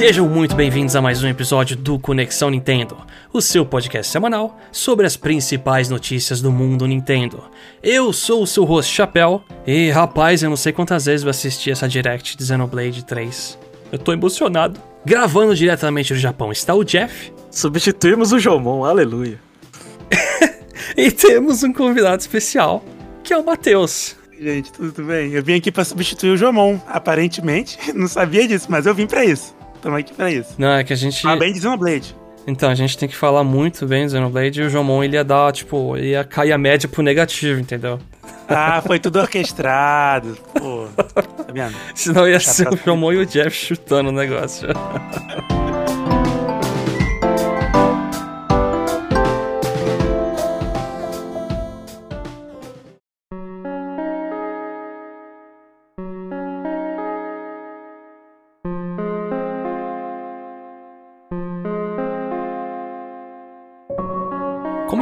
Sejam muito bem-vindos a mais um episódio do Conexão Nintendo, o seu podcast semanal sobre as principais notícias do mundo Nintendo. Eu sou o seu host Chapéu e, rapaz, eu não sei quantas vezes eu assisti essa direct de Xenoblade 3. Eu tô emocionado. Gravando diretamente do Japão está o Jeff. Substituímos o Jomon, aleluia. e temos um convidado especial, que é o Matheus. Gente, tudo bem? Eu vim aqui para substituir o Jomon, aparentemente. Não sabia disso, mas eu vim para isso. Estamos aqui pra isso. Não, é que a gente. Ah, bem de Xenoblade. Então, a gente tem que falar muito bem do Xenoblade e o Jomon ele ia dar, tipo, ia cair a média pro negativo, entendeu? Ah, foi tudo orquestrado. Pô, tá vendo? Senão ia ser o Jomon e o Jeff chutando o negócio.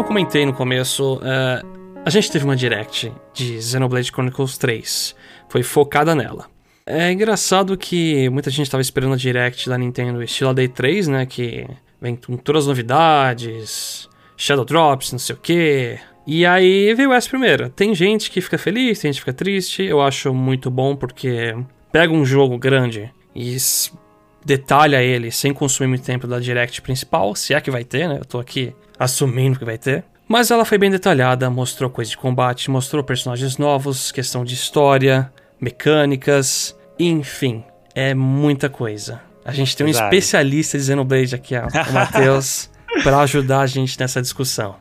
comentei no começo, uh, a gente teve uma direct de Xenoblade Chronicles 3. Foi focada nela. É engraçado que muita gente estava esperando a direct da Nintendo estilo Day 3, né? Que vem com todas as novidades, Shadow Drops, não sei o quê. E aí veio essa primeira. Tem gente que fica feliz, tem gente que fica triste. Eu acho muito bom porque pega um jogo grande e detalha ele sem consumir muito tempo da direct principal, se é que vai ter, né? Eu tô aqui assumindo que vai ter. Mas ela foi bem detalhada, mostrou coisas de combate, mostrou personagens novos, questão de história, mecânicas, enfim, é muita coisa. A gente tem um Exato. especialista de Xenoblade aqui, ó, o Matheus, para ajudar a gente nessa discussão.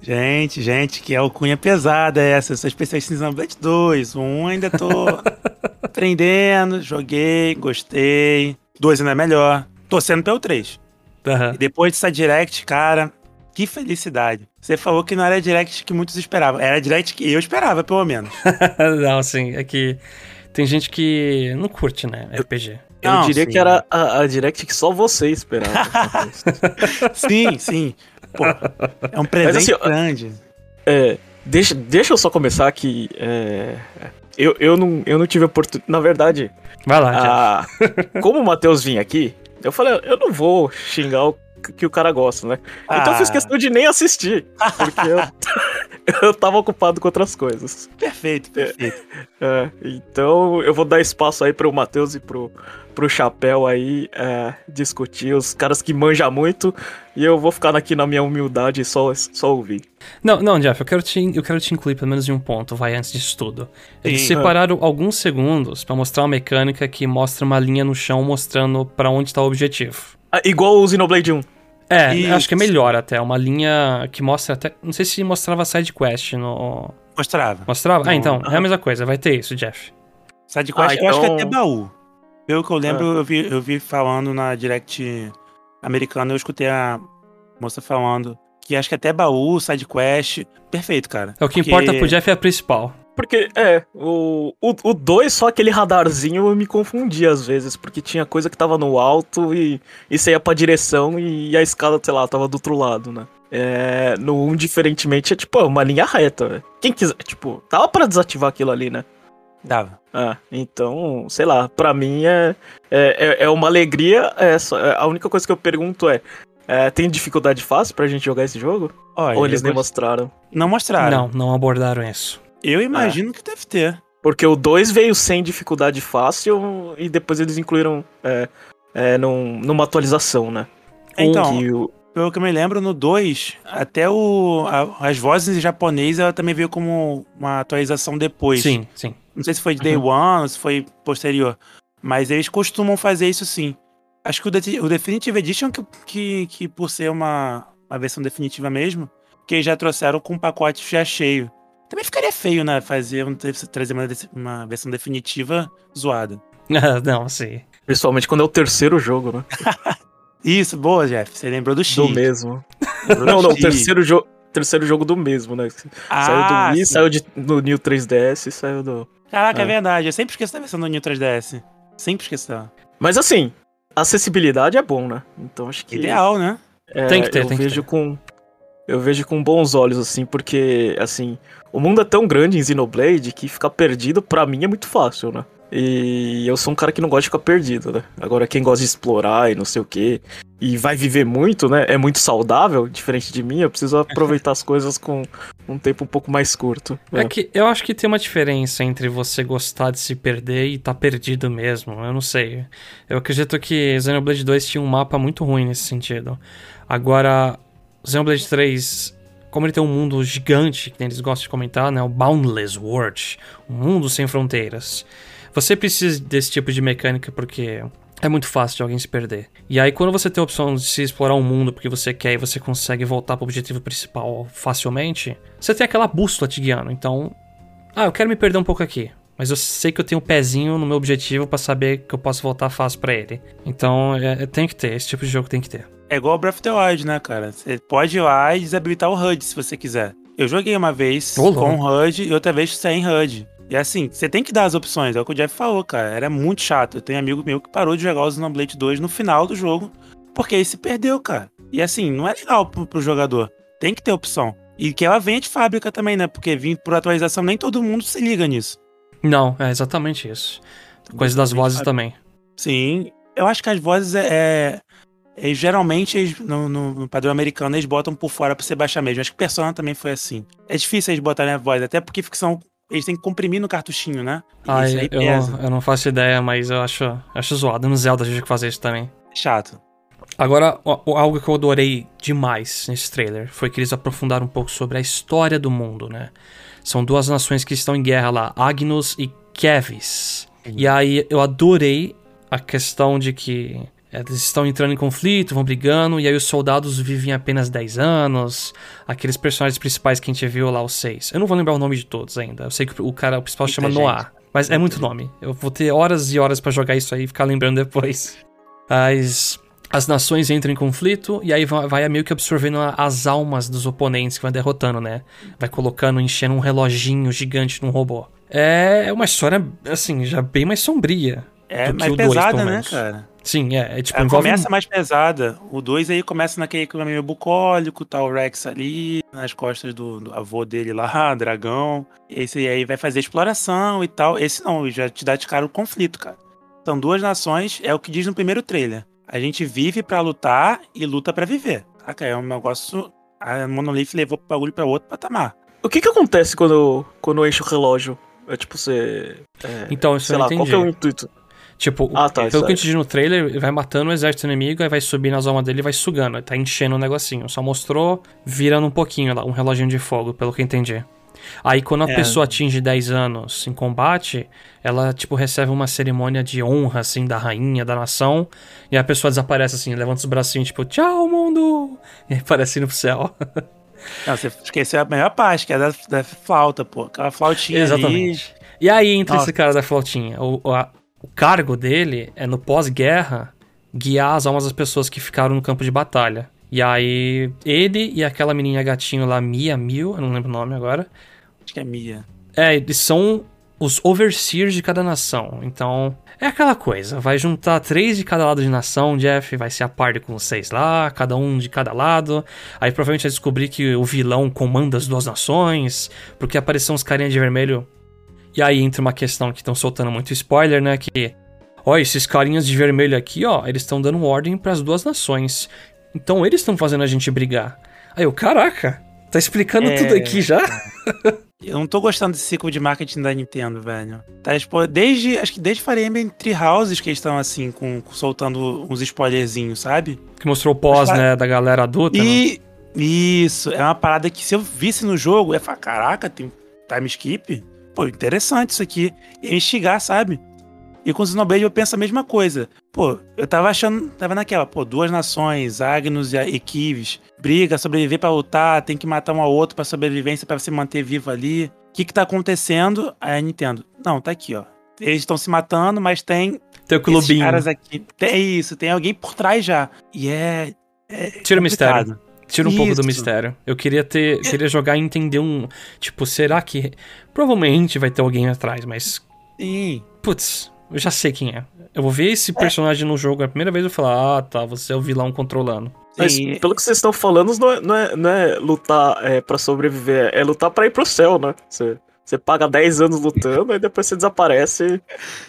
Gente, gente, que alcunha pesada essa. Eu sou especialista em Xenoblade 2. Um ainda tô aprendendo, joguei, gostei. Dois ainda é melhor. Torcendo pelo 3. Uhum. E depois dessa direct, cara, que felicidade. Você falou que não era direct que muitos esperavam. Era direct que eu esperava, pelo menos. não, sim. É que tem gente que não curte, né? RPG. Eu não, diria sim. que era a, a, direct que só você esperava. sim, sim. Pô, é um presente assim, grande. É, deixa, deixa eu só começar que. É, eu, eu, não, eu não tive oportunidade. Na verdade. Vai lá, a, Como o Matheus vinha aqui, eu falei, eu não vou xingar o que o cara gosta, né? Ah. Então eu fiz ah. questão de nem assistir, porque eu, eu tava ocupado com outras coisas. Perfeito, perfeito. É, então eu vou dar espaço aí pro Matheus e pro, pro Chapéu aí é, discutir, os caras que manjam muito, e eu vou ficar aqui na minha humildade e só, só ouvir. Não, não, Jeff, eu quero, te, eu quero te incluir pelo menos em um ponto, vai, antes disso tudo. Eles Sim. separaram alguns segundos para mostrar uma mecânica que mostra uma linha no chão mostrando para onde tá o objetivo. Ah, igual o Xenoblade 1. É, Isso. acho que é melhor até. Uma linha que mostra até. Não sei se mostrava side quest no. Mostrava. Mostrava? No... Ah, então, é a mesma coisa, vai ter isso, Jeff. Side quest, ah, então... eu acho que é até baú. Pelo que eu lembro, ah. eu, vi, eu vi falando na direct americana, eu escutei a moça falando que acho que até baú, side quest. Perfeito, cara. É o que porque... importa pro Jeff é a principal. Porque, é, o 2, o, o dois, só aquele radarzinho eu me confundia às vezes, porque tinha coisa que tava no alto e, e você ia pra direção e, a escada, sei lá, tava do outro lado, né? É, no 1, um, diferentemente, é tipo, é uma linha reta, velho. Quem quiser, tipo, tava pra desativar aquilo ali, né? Dava. Ah, então, sei lá, pra mim é, é, é, é uma alegria. É só, é, a única coisa que eu pergunto é, é, tem dificuldade fácil pra gente jogar esse jogo? Olha, Ou eles nem mostraram? Não mostraram. Não, não abordaram isso. Eu imagino é. que deve ter. Porque o 2 veio sem dificuldade fácil e depois eles incluíram é, é, num, numa atualização, né? Então, um que o... pelo que eu me lembro, no 2, até o, a, as vozes em japonês ela também veio como uma atualização depois. Sim, sim. Não sei se foi de Day uhum. One ou se foi posterior. Mas eles costumam fazer isso sim. Acho que o, De o Definitive Edition, que, que, que por ser uma, uma versão definitiva mesmo, que eles já trouxeram com um pacote já cheio. Também ficaria feio, né? Fazer um, trazer uma, uma versão definitiva zoada. não, sim. Principalmente quando é o terceiro jogo, né? Isso, boa, Jeff. Você lembrou do X. Do mesmo. Lembrou não, do não, o terceiro, jo terceiro jogo do mesmo, né? Ah, saiu do Wii, saiu de, do New 3DS e saiu do. Caraca, é. é verdade. Eu sempre esqueço da versão do New 3DS. Sempre esqueço. Mas assim, acessibilidade é bom, né? Então acho que. Ideal, né? É, tem que ter, eu tem vejo que ter. com eu vejo com bons olhos, assim, porque, assim, o mundo é tão grande em Xenoblade que ficar perdido, para mim, é muito fácil, né? E eu sou um cara que não gosta de ficar perdido, né? Agora, quem gosta de explorar e não sei o quê, e vai viver muito, né? É muito saudável, diferente de mim, eu preciso aproveitar as coisas com um tempo um pouco mais curto. É que eu acho que tem uma diferença entre você gostar de se perder e tá perdido mesmo. Eu não sei. Eu acredito que Xenoblade 2 tinha um mapa muito ruim nesse sentido. Agora, Xenoblade 3 como ele tem um mundo gigante, que eles gostam de comentar, né? O Boundless World, um mundo sem fronteiras. Você precisa desse tipo de mecânica porque é muito fácil de alguém se perder. E aí, quando você tem a opção de se explorar o um mundo porque você quer e você consegue voltar para o objetivo principal facilmente, você tem aquela bússola te guiando. Então, ah, eu quero me perder um pouco aqui. Mas eu sei que eu tenho um pezinho no meu objetivo para saber que eu posso voltar fácil para ele. Então, é, tem que ter, esse tipo de jogo tem que ter. É igual o Breath of the Wild, né, cara? Você pode ir lá e desabilitar o HUD se você quiser. Eu joguei uma vez Olá. com HUD e outra vez sem HUD. E assim, você tem que dar as opções, é o que o Jeff falou, cara. Era muito chato. Eu tenho amigo meu que parou de jogar o Xenoblade 2 no final do jogo, porque aí se perdeu, cara. E assim, não é legal pro, pro jogador. Tem que ter opção. E que ela venha de fábrica também, né? Porque vindo por atualização, nem todo mundo se liga nisso. Não, é exatamente isso. Coisa das vozes também. Sim, eu acho que as vozes é. é geralmente, eles, no, no, padrão americano, eles botam por fora pra você baixar mesmo. Acho que Persona também foi assim. É difícil eles botarem a voz, até porque ficção eles têm que comprimir no cartuchinho, né? Ah, eu, não, eu não faço ideia, mas eu acho, acho zoado. No Zelda a gente que fazer isso também. Chato. Agora, algo que eu adorei demais nesse trailer foi que eles aprofundaram um pouco sobre a história do mundo, né? São duas nações que estão em guerra lá, Agnus e Kevis. E aí eu adorei a questão de que eles estão entrando em conflito, vão brigando, e aí os soldados vivem apenas 10 anos. Aqueles personagens principais que a gente viu lá, os seis. Eu não vou lembrar o nome de todos ainda. Eu sei que o cara o principal Muita chama gente. Noah. Mas é muito nome. Eu vou ter horas e horas para jogar isso aí e ficar lembrando depois. As, as nações entram em conflito e aí vai, vai meio que absorvendo as almas dos oponentes que vai derrotando, né? Vai colocando, enchendo um reloginho gigante num robô. É uma história, assim, já bem mais sombria. É mais pesada, né, cara? Sim, é. é tipo, Ela envolve... começa mais pesada. O 2 aí começa naquele clima meio bucólico, tá o Rex ali, nas costas do, do avô dele lá, dragão. Esse aí vai fazer exploração e tal. Esse não, já te dá de cara o conflito, cara. São duas nações, é o que diz no primeiro trailer. A gente vive para lutar e luta para viver. Saca? É um negócio. A Monolith levou o bagulho pra outro patamar. O que que acontece quando, quando enche o relógio? É tipo, você. É, então, isso sei eu lá, entendi. qual que é o intuito? Tipo, ah, tá, pelo que a gente viu no trailer, ele vai matando o exército inimigo, aí vai subir nas almas dele e vai sugando. Tá enchendo o negocinho. Só mostrou virando um pouquinho lá, um reloginho de fogo, pelo que eu entendi. Aí quando a é. pessoa atinge 10 anos em combate, ela, tipo, recebe uma cerimônia de honra, assim, da rainha, da nação. E a pessoa desaparece, assim, levanta os bracinhos, tipo, tchau, mundo! E aí aparece indo pro céu. Não, você esqueceu a melhor parte, que é da, da flauta, pô. Aquela flautinha Exatamente. Ali. E aí entra Nossa. esse cara da flautinha. O, a, o cargo dele é, no pós-guerra, guiar as almas das pessoas que ficaram no campo de batalha. E aí, ele e aquela menininha gatinho lá, Mia Mil, eu não lembro o nome agora. Acho que é Mia. É, eles são os overseers de cada nação. Então, é aquela coisa. Vai juntar três de cada lado de nação, Jeff. Vai ser a parte com seis lá, cada um de cada lado. Aí provavelmente vai descobrir que o vilão comanda as duas nações. Porque apareceu uns carinha de vermelho e aí entra uma questão que estão soltando muito spoiler, né? Que, ó, esses carinhas de vermelho aqui, ó, eles estão dando ordem para as duas nações. Então eles estão fazendo a gente brigar. Aí eu, caraca, tá explicando é... tudo aqui já? Eu não tô gostando desse ciclo de marketing da Nintendo, velho. Tá, desde, acho que desde Fire Emblem Tree Houses que eles estão assim, com, soltando uns spoilerzinhos, sabe? Que mostrou o pós, Mas, né, da galera adulta. E, né? isso, é uma parada que se eu visse no jogo, eu ia falar, caraca, tem time skip? Pô, interessante isso aqui. E instigar, sabe? E com o Xenoblade eu penso a mesma coisa. Pô, eu tava achando, tava naquela, pô, duas nações, Agnus e Equives, briga, sobreviver para lutar, tem que matar um ao outro para sobrevivência para se manter vivo ali. O que que tá acontecendo? Aí a Nintendo, não, tá aqui, ó. Eles estão se matando, mas tem tem o clubinho. caras aqui. Tem isso, tem alguém por trás já. E é, é Tira o mistério. Tira um Isso. pouco do mistério. Eu queria ter. É. Queria jogar e entender um. Tipo, será que. Provavelmente vai ter alguém atrás, mas. Sim. Putz, eu já sei quem é. Eu vou ver esse é. personagem no jogo a primeira vez e falar, ah, tá, você é o vilão controlando. Mas pelo que vocês estão falando, não é, não é, não é lutar é, para sobreviver, é lutar para ir pro céu, né? Você, Você paga 10 anos lutando, aí depois você desaparece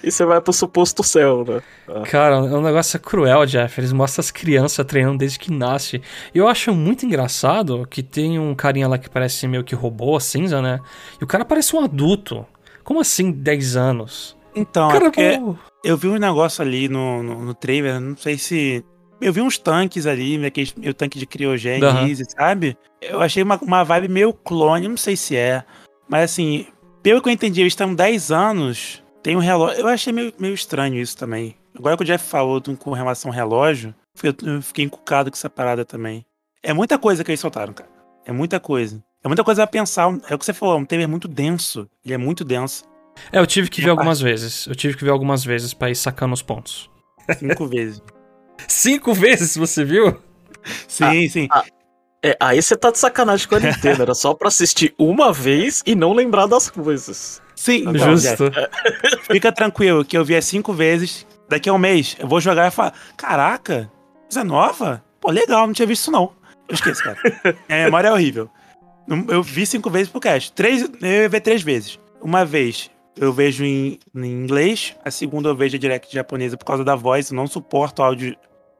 e você vai pro suposto céu, né? Ah. Cara, é um negócio cruel, Jeff. Eles mostram as crianças treinando desde que nasce. E eu acho muito engraçado que tem um carinha lá que parece meio que robô, cinza, né? E o cara parece um adulto. Como assim 10 anos? Então, é Cara, porque pô, eu vi um negócio ali no, no, no trailer, não sei se. Eu vi uns tanques ali, né, aquele meu tanque de criogênese, sabe? Eu achei uma, uma vibe meio clone, não sei se é. Mas assim, pelo que eu entendi, eles estão 10 anos. Tem um relógio. Eu achei meio, meio estranho isso também. Agora que o Jeff falou com relação ao relógio, eu, fiquei encucado com essa parada também. É muita coisa que eles soltaram, cara. É muita coisa. É muita coisa a pensar. É o que você falou, um trailer muito denso. Ele é muito denso. É, eu tive que ver algumas vezes. Eu tive que ver algumas vezes pra ir sacando os pontos. Cinco vezes. Cinco vezes você viu? Sim, sim. É, aí você tá de sacanagem com a Nintendo. Era só pra assistir uma vez e não lembrar das coisas. Sim, não, Jeff, Justo. Fica tranquilo, que eu vi as cinco vezes. Daqui a um mês, eu vou jogar e falar: Caraca, coisa nova? Pô, legal, não tinha visto isso não. Eu esqueço, cara. Minha memória é horrível. Eu vi cinco vezes pro cast. Três, eu ia ver três vezes. Uma vez eu vejo em, em inglês, a segunda eu vejo a direct japonesa por causa da voz. Eu não suporto áudio,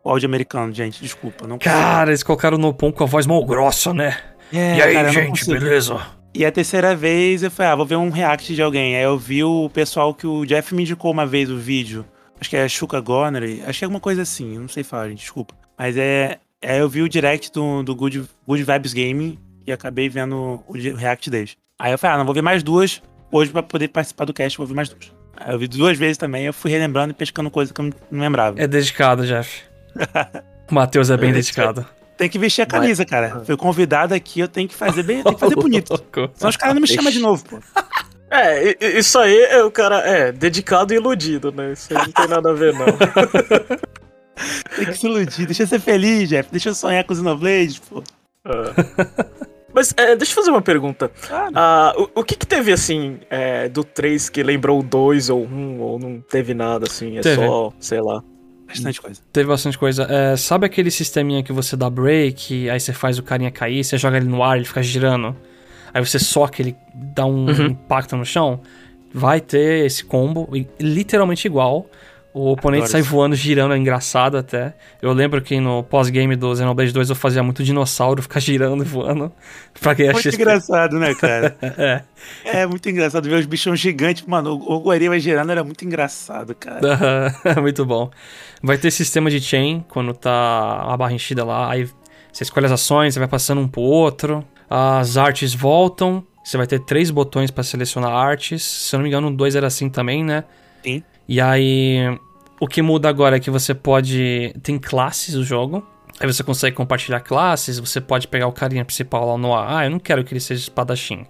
áudio americano, gente. Desculpa. Não consigo. Cara, eles colocaram no pão com a voz mal grossa, né? É, e aí, cara, gente, beleza? E a terceira vez eu falei, ah, vou ver um react de alguém. Aí eu vi o pessoal que o Jeff me indicou uma vez o vídeo. Acho que é Shuka Gonery. Acho que é alguma coisa assim. Não sei falar, gente, desculpa. Mas é. é eu vi o direct do, do Good, Good Vibes Gaming e acabei vendo o react deles. Aí eu falei, ah, não, vou ver mais duas. Hoje, pra poder participar do cast, vou ver mais duas. Aí eu vi duas vezes também, eu fui relembrando e pescando coisa que eu não lembrava. É dedicado, Jeff. O Matheus é bem É, dedicado. Tem que vestir a camisa, cara. Fui convidado aqui, eu tenho que fazer bem, tem que fazer bonito. Senão os caras não me chamam de novo, pô. É, isso aí é o cara, é, dedicado e iludido, né? Isso aí não tem nada a ver, não. Tem que se iludir. Deixa eu ser feliz, Jeff. Deixa eu sonhar com os Xenoblade, pô. É. Mas é, deixa eu fazer uma pergunta. Ah, o, o que que teve, assim, é, do 3 que lembrou o 2 ou 1, ou não teve nada, assim? É Teve. só, sei lá. Bastante coisa. Teve bastante coisa. É, sabe aquele sisteminha que você dá break, aí você faz o carinha cair, você joga ele no ar, ele fica girando. Aí você soca, ele dá um Uhum. impacto no chão. Vai ter esse combo, literalmente igual. O oponente Adoro sai isso. voando, girando, é engraçado até. Eu lembro que no pós-game do Xenoblade 2 eu fazia muito dinossauro ficar girando e voando pra ganhar Muito XP. engraçado, né, cara? É. é muito engraçado ver os bichão gigantes. Mano, o o Guarima girando era muito engraçado, cara. Muito bom. Vai ter sistema de chain quando tá a barra enchida lá. Aí você escolhe as ações, você vai passando um pro outro. As artes voltam. Você vai ter três botões pra selecionar artes. Se eu não me engano, o 2 era assim também, né? Sim. E aí. O que muda agora é que você pode. Tem classes do jogo. Aí você consegue compartilhar classes. Você pode pegar o carinha principal lá no ar. Ah, eu não quero que ele seja espadachim.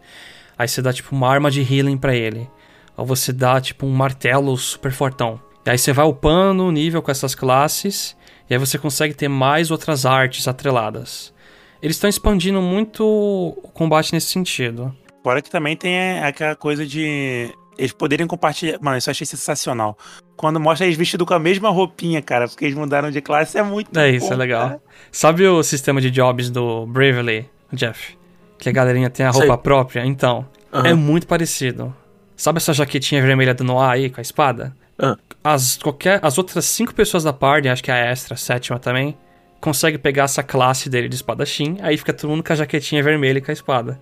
Aí você dá tipo uma arma de healing pra ele. Ou você dá tipo um martelo super fortão. E aí você vai upando o nível com essas classes. E aí você consegue ter mais outras artes atreladas. Eles estão expandindo muito o combate nesse sentido. Fora que também tem é, aquela coisa de. Eles poderem compartilhar. Mano, isso eu achei sensacional. Quando mostra eles vestidos com a mesma roupinha, cara, porque eles mudaram de classe, é muito É isso, bom, é legal. cara. Sabe o sistema de jobs do Bravely, Jeff? Que a galerinha tem a Sei. roupa própria? Então, Aham. é muito parecido. Sabe essa jaquetinha vermelha do Noah aí com a espada? Ah. As, qualquer, as outras cinco pessoas da party, acho que a extra, a sétima também, consegue pegar essa classe dele de espadachim, aí fica todo mundo com a jaquetinha vermelha e com a espada.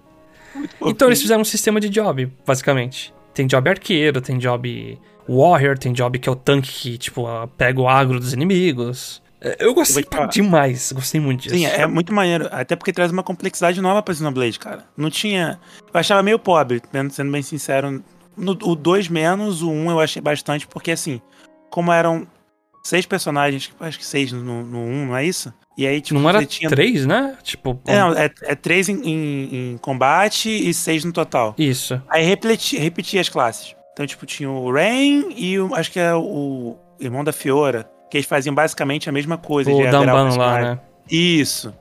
Então eles fizeram um sistema de job, basicamente. Tem job arqueiro, tem job warrior, tem job que é o tanque que, tipo, ah, pega o agro dos inimigos. É, Eu gostei demais, gostei muito disso. Sim, é muito maneiro. Até porque traz uma complexidade nova pra Xenoblade, cara. Não tinha. Eu achava meio pobre, sendo- sendo bem sincero. No, o 2 menos, o 1 um eu achei bastante, porque assim, como eram seis personagens, acho que seis no, no 1, um, não é isso? E aí, tipo, Não era tinha. três, né? Tipo, É, não, é, é três em, em- em combate e seis no total. isso. Aí repetia, as classes. Então, tipo, tinha o Rain e o, acho que é o irmão da Fiora, que eles faziam basicamente a mesma coisa. O Danban lá, né? Isso.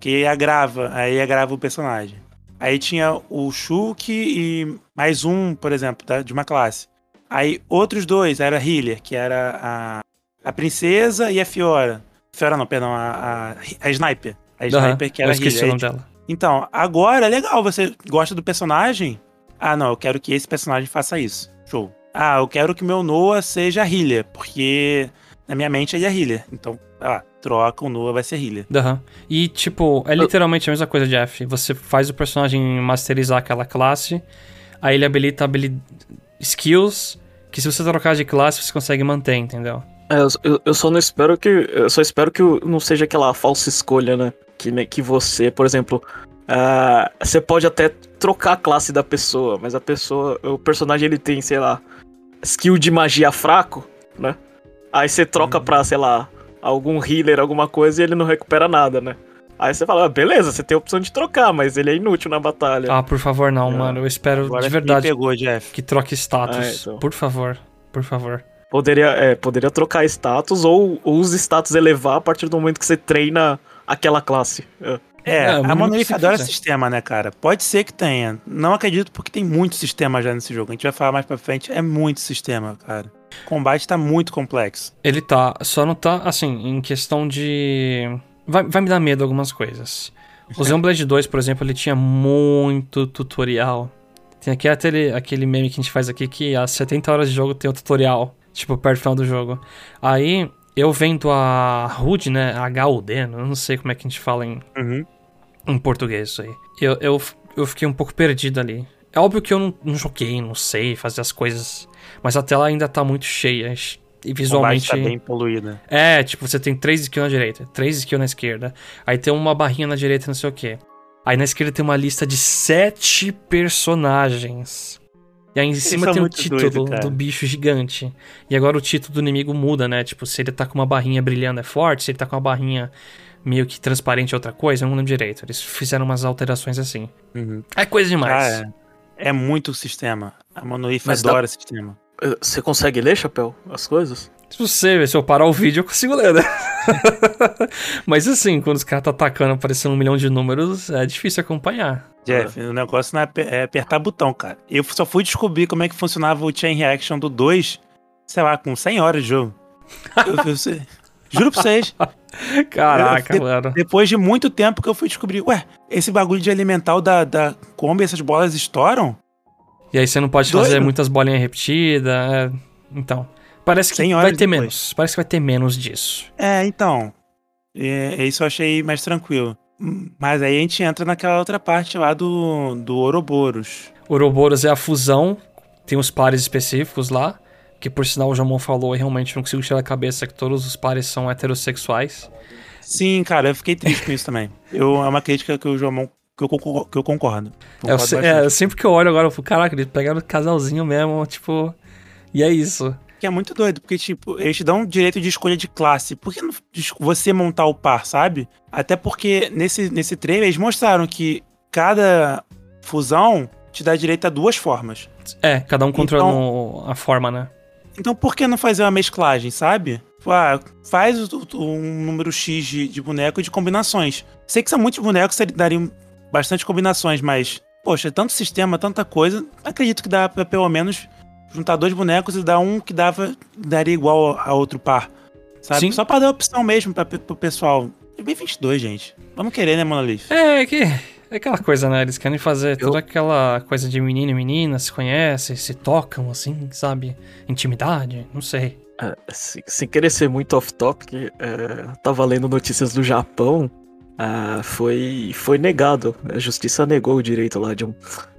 Que agrava, aí agrava o personagem. Aí tinha o Shulk e mais um, por exemplo, de uma classe. Aí outros dois, era a Healer, que era a, a Princesa e a Fiora. Fiora não, perdão, a, a, a Sniper. A Sniper que eu era a esqueci Healer. o nome dela. Então, agora é legal, você gosta do personagem, Ah, não, eu quero que esse personagem faça isso. Show. Ah, eu quero que meu Noah seja healer, porque na minha mente ele é healer. Então, ah, troca, o Noah vai ser healer. Aham. E, tipo, é literalmente a mesma coisa, Jeff. Você faz o personagem masterizar aquela classe, aí ele habilita habili- skills que se você trocar de classe, você consegue manter, entendeu? É, eu, eu- só não espero que. Eu só espero que não seja aquela falsa escolha, né? Que, né, que você, por exemplo. ah, você pode até trocar a classe da pessoa, mas a pessoa. O personagem ele tem, sei lá, skill de magia fraco, né? Aí você troca pra, sei lá, algum healer, alguma coisa, e ele não recupera nada, né? Aí você fala, ah, beleza, você tem a opção de trocar, mas ele é inútil na batalha. Ah, por favor, não, É. mano. Eu espero Agora de me verdade pegou, Jeff. que troque status. Ah, então. Por favor, por favor. Poderia, é, poderia trocar status ou, ou os status elevar a partir do momento que você treina aquela classe. É. É, É, a Monolith adora sistema, né, cara? Pode ser que tenha. Não acredito porque tem muito sistema já nesse jogo. A gente vai falar mais pra frente. É muito sistema, cara. O combate tá muito complexo. Ele tá, só não tá, assim, em questão de. Vai, vai me dar medo algumas coisas. O Xenoblade 2, por exemplo, ele tinha muito tutorial. Tem aqui aquele, aquele meme que a gente faz aqui que às 70 horas de jogo tem o tutorial, tipo, perto do final do jogo. Aí, eu vendo a HUD, né, HUD, não sei como é que a gente fala em, Uhum. em português isso aí. Eu, eu, eu fiquei um pouco perdido ali. É óbvio que eu não, não joguei, não sei fazer as coisas, mas a tela ainda tá muito cheia e visualmente... tá bem poluído. É, tipo, você tem três skills na direita, três skills na esquerda, aí tem uma barrinha na direita, não sei o que. Aí na esquerda tem uma lista de sete personagens. E aí em cima tem o título doido, do bicho gigante. E agora o título do inimigo muda, né? Tipo, se ele tá com uma barrinha brilhando é forte, se ele tá com uma barrinha meio que transparente é outra coisa, eu não lembro direito. Eles fizeram umas alterações assim. Uhum. É coisa demais. Ah, é. É muito sistema. A Monolith Mas dá- adora sistema. Eh, Você consegue ler, Chapéu, as coisas? Se você, se eu parar o vídeo, eu consigo ler, né? Mas assim, quando os caras tá atacando aparecendo um milhão de números, é difícil acompanhar. Jeff, o negócio não é, é apertar botão, cara. Eu só fui descobrir como é que funcionava o Chain Reaction do 2, sei lá, com 100 horas de jogo. Eu- eu sei. Juro pra vocês. Caraca, Eu- mano. Depois de muito tempo que eu fui descobrir, ué, esse bagulho de alimentar da, da Kombi, essas bolas estouram? E aí você não pode Doido. fazer muitas bolinhas repetidas. é, Então. Parece que vai ter depois. menos. Parece que vai ter menos disso. É, então. É, isso eu achei mais tranquilo. Mas aí a gente entra naquela outra parte lá do, do Ouroboros. Ouroboros é a fusão. Tem os pares específicos lá. Que por sinal o Jamon falou e realmente não consigo tirar da cabeça que todos os pares são heterossexuais. Sim, cara, eu fiquei triste com isso também. Eu, é uma crítica que o João que eu, concor- que eu concordo. É, eu Concordo é, sempre que eu olho agora, eu falo, caraca, eles pegaram casalzinho mesmo, tipo. E é isso. Que é muito doido, porque, tipo, eles te dão direito de escolha de classe. Por que você montar o par, sabe? Até porque nesse, nesse trailer eles mostraram que cada fusão te dá direito a duas formas. É, cada um controla Então- a forma, né? Então por que não fazer uma mesclagem, sabe? Ah, faz um número X de, de boneco de combinações. Sei que são muitos bonecos, dariam bastante combinações, mas, poxa, tanto sistema, tanta coisa. Acredito que dá pra pelo menos juntar dois bonecos e dar um que dava, daria igual a outro par. Sabe? Sim. Só pra dar opção mesmo pra, pro pessoal. É bem 22, gente. Vamos querer, né, Monolith? É que. É aquela coisa, né? Eles querem fazer toda aquela coisa de menino e menina, se conhecem, se tocam, assim, sabe? Intimidade, não sei. É, se- sem querer ser muito off-topic, é, tava lendo notícias do Japão, ah, foi, foi negado. A justiça negou o direito lá de um,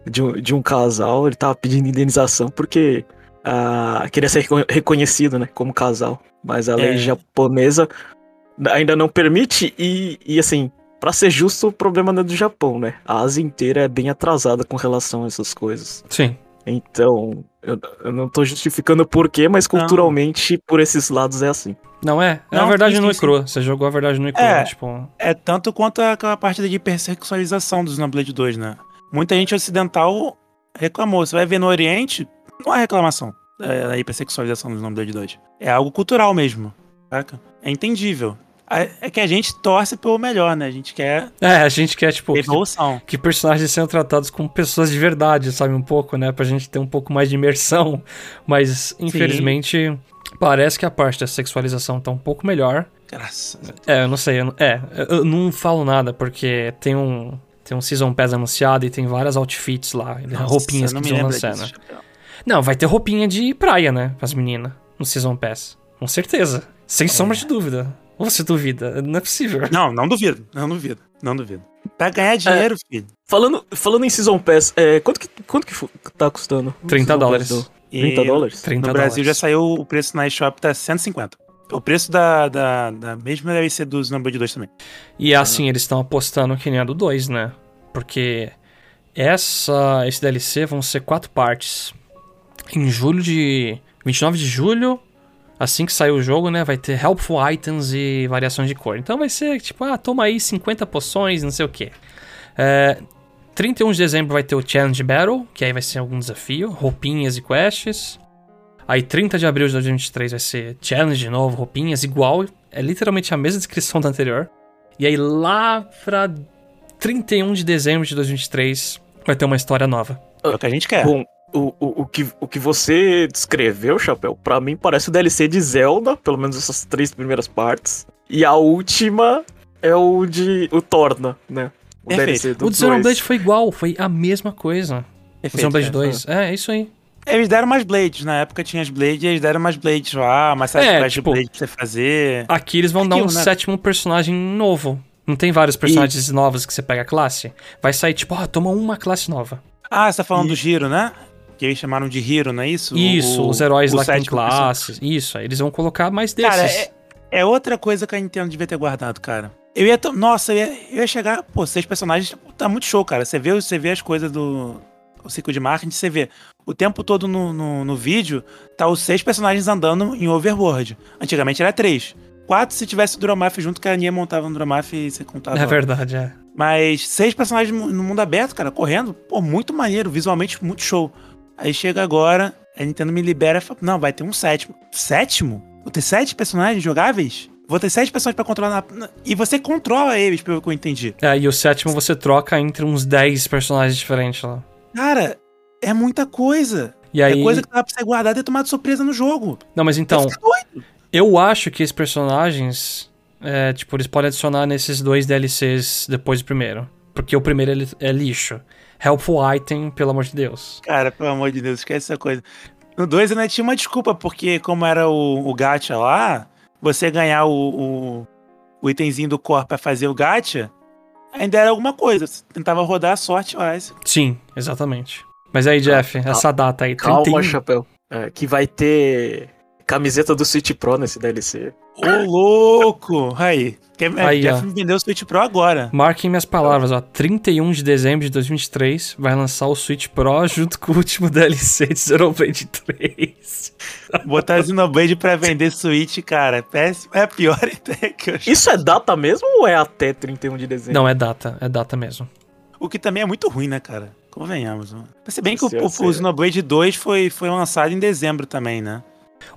de um, de um casal. Ele tava pedindo indenização porque ah, queria ser reco- reconhecido né, como casal. Mas a lei É. japonesa ainda não permite. E, e assim, pra ser justo, o problema não é do Japão, né? A Ásia inteira é bem atrasada com relação a essas coisas. Sim. Então, eu, eu não tô justificando o porquê, mas Não. culturalmente, por esses lados é assim. Não é? É a Não, verdade não é sim, crua. Você jogou a verdade não é crua, É. tipo. É tanto quanto aquela parte da hipersexualização do Xenoblade 2, né? Muita gente ocidental reclamou. Você vai ver no Oriente, não há reclamação é, da hipersexualização do Xenoblade 2. É algo cultural mesmo, saca? É entendível. É é que a gente torce pelo melhor, né? A gente quer É, a gente quer, tipo, que, evolução. que personagens sejam tratados como pessoas de verdade, sabe? Um pouco, né? Pra gente ter um pouco mais de imersão. Mas, infelizmente, parece que a parte da sexualização tá um pouco melhor. Graças a Deus. É, eu não sei. Eu não, é, eu não falo nada porque tem um. Tem um Season Pass anunciado e tem várias outfits lá, Nossa, roupinhas que estão lembra lançando. disso, Chapéu. Não, vai ter roupinha de praia, né? As meninas, no Season Pass. Com certeza. Sem sombra de dúvida. Ou você duvida? Não é possível. Não, não duvido, não duvido, não duvido. Pra ganhar dinheiro, filho. Falando, falando em Season Pass, é, quanto, que, quanto que tá custando? o 30 Season Pass dólares. do- E 30 dólares? 30 No Brasil já saiu o preço na eShop tá 150. O preço da, da, da mesma deve ser dos Snowblade 2 também. E assim, eles estão apostando que nem a do 2, né? Porque essa, esse DLC vão ser quatro partes. Em julho de. 29 de julho, assim que sair o jogo, né? Vai ter helpful items e variações de cor. Então vai ser tipo, ah, toma aí 50 poções, não sei o que. É, 31 de dezembro vai ter o Challenge Battle, que aí vai ser algum desafio, roupinhas e quests. Aí 30 de abril de 2023 vai ser Challenge de novo, roupinhas, igual. É literalmente a mesma descrição da anterior. E aí lá pra 31 de dezembro de 2023 vai ter uma história nova. É o que a gente quer. Bom, o, o, o, que, o que você descreveu, Chapéu, pra mim parece o DLC de Zelda, pelo menos essas três primeiras partes. E a última é o de. o Torna, né? O Perfeito. DLC do o Xenoblade dois. foi igual, foi a mesma coisa. O Perfeito, Xenoblade cara. 2. É, é isso aí. Eles deram mais blades. Na época tinha as blades, eles deram mais blades lá, mais É, quest tipo- blade pra você fazer. Aqui eles vão dar um né? sétimo personagem novo. Não tem vários personagens novos que você pega a classe? Vai sair tipo, ah, toma uma classe nova. Ah, você tá falando E- do Giro, né? Que eles chamaram de Hero, não é isso? Isso, O- os heróis o lá sétimo classes. Isso, aí eles vão colocar mais desses. Cara, é, é outra coisa que a Nintendo devia ter guardado, cara. Eu ia. Nossa, eu ia, eu ia chegar. Pô, seis personagens. Tá muito show, cara. Você vê, você vê as coisas do. O ciclo de marketing, você vê. O tempo todo no, no, no vídeo, tá os seis personagens andando em overboard. Antigamente era três. Quatro se tivesse o Duramaf junto, que a Nia montava no Duramaf e você contava. É verdade, é. Mas seis personagens no mundo aberto, cara, correndo, pô, muito maneiro, visualmente muito show. Aí chega agora, a Nintendo me libera e fala, não, vai ter um sétimo. Sétimo? Vou ter sete personagens jogáveis? Vou ter sete personagens pra controlar na... E você controla eles, pelo que eu entendi. É, e o sétimo você troca entre uns 10 personagens diferentes lá. Cara, é muita coisa. E aí. É coisa que dá pra você guardar e ter tomado surpresa no jogo. Não, mas então, doido. eu acho que esses personagens. É, tipo, eles podem adicionar nesses dois DLCs depois do primeiro. Porque o primeiro ele é lixo. Helpful item, pelo amor de Deus. Cara, pelo amor de Deus, esquece essa coisa. No 2 ainda tinha uma desculpa, porque como era o, o gacha lá, você ganhar o, o, o itemzinho do core pra fazer o gacha, ainda era alguma coisa. Você tentava rodar a sorte, mas... Sim, exatamente. Mas aí, Jeff, essa data aí, Calma, 31. Chapéu. É, que vai ter camiseta do Switch Pro nesse DLC. Ô, louco! Aí, quer, Aí, Jeff ó. me vendeu o Switch Pro agora. Marquem minhas palavras, ó. 31 de dezembro de 2023 vai lançar o Switch Pro junto com o último DLC de Xenoblade 3. Botar Xenoblade pra vender Switch, cara, péssimo. É a pior ideia que eu Isso é data mesmo ou é até 31 de dezembro? Não, é data, é data mesmo. O que também é muito ruim, né, cara? Convenhamos. Mano. Se bem que o, o, o Xenoblade 2 foi, foi lançado em dezembro também, né?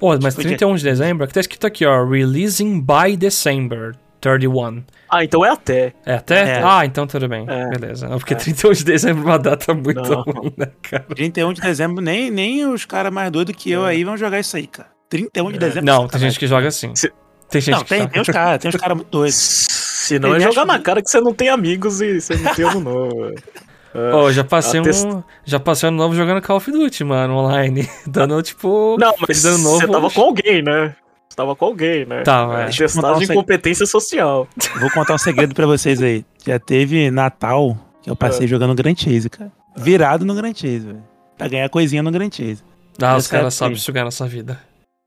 Oh, mas Tipo, 31 de dezembro, aqui tá escrito aqui, ó. Releasing by December 31. Ah, então é até. É até? É. Ah, então tudo bem. É. Beleza. Porque 31 de dezembro é uma data muito Não. ruim, né, cara? 31 de dezembro, nem, nem os caras mais doidos que eu É. aí vão jogar isso aí, cara. 31 de É. dezembro. Não, tem sacanagem. gente que joga assim. Se- Tem gente Não, que tem, joga. tem os caras, tem os caras muito doidos. Se não é jogar na que- cara que você não tem amigos e você não tem ano novo. É. Ô, já passei Atest- um. Já passei ano novo jogando Call of Duty, mano, online. Dando, tipo. Não, mas ano novo. você tava com alguém, né? Você tava com alguém, né? Tava, é. Eu contar um Testagem de competência social. Vou contar um segredo pra vocês aí. Já teve Natal que eu passei jogando Grand Chase, cara. Virado no Grand Chase, velho. Pra ganhar coisinha no Grand Chase. Ah, os caras é sabem sugar nossa vida.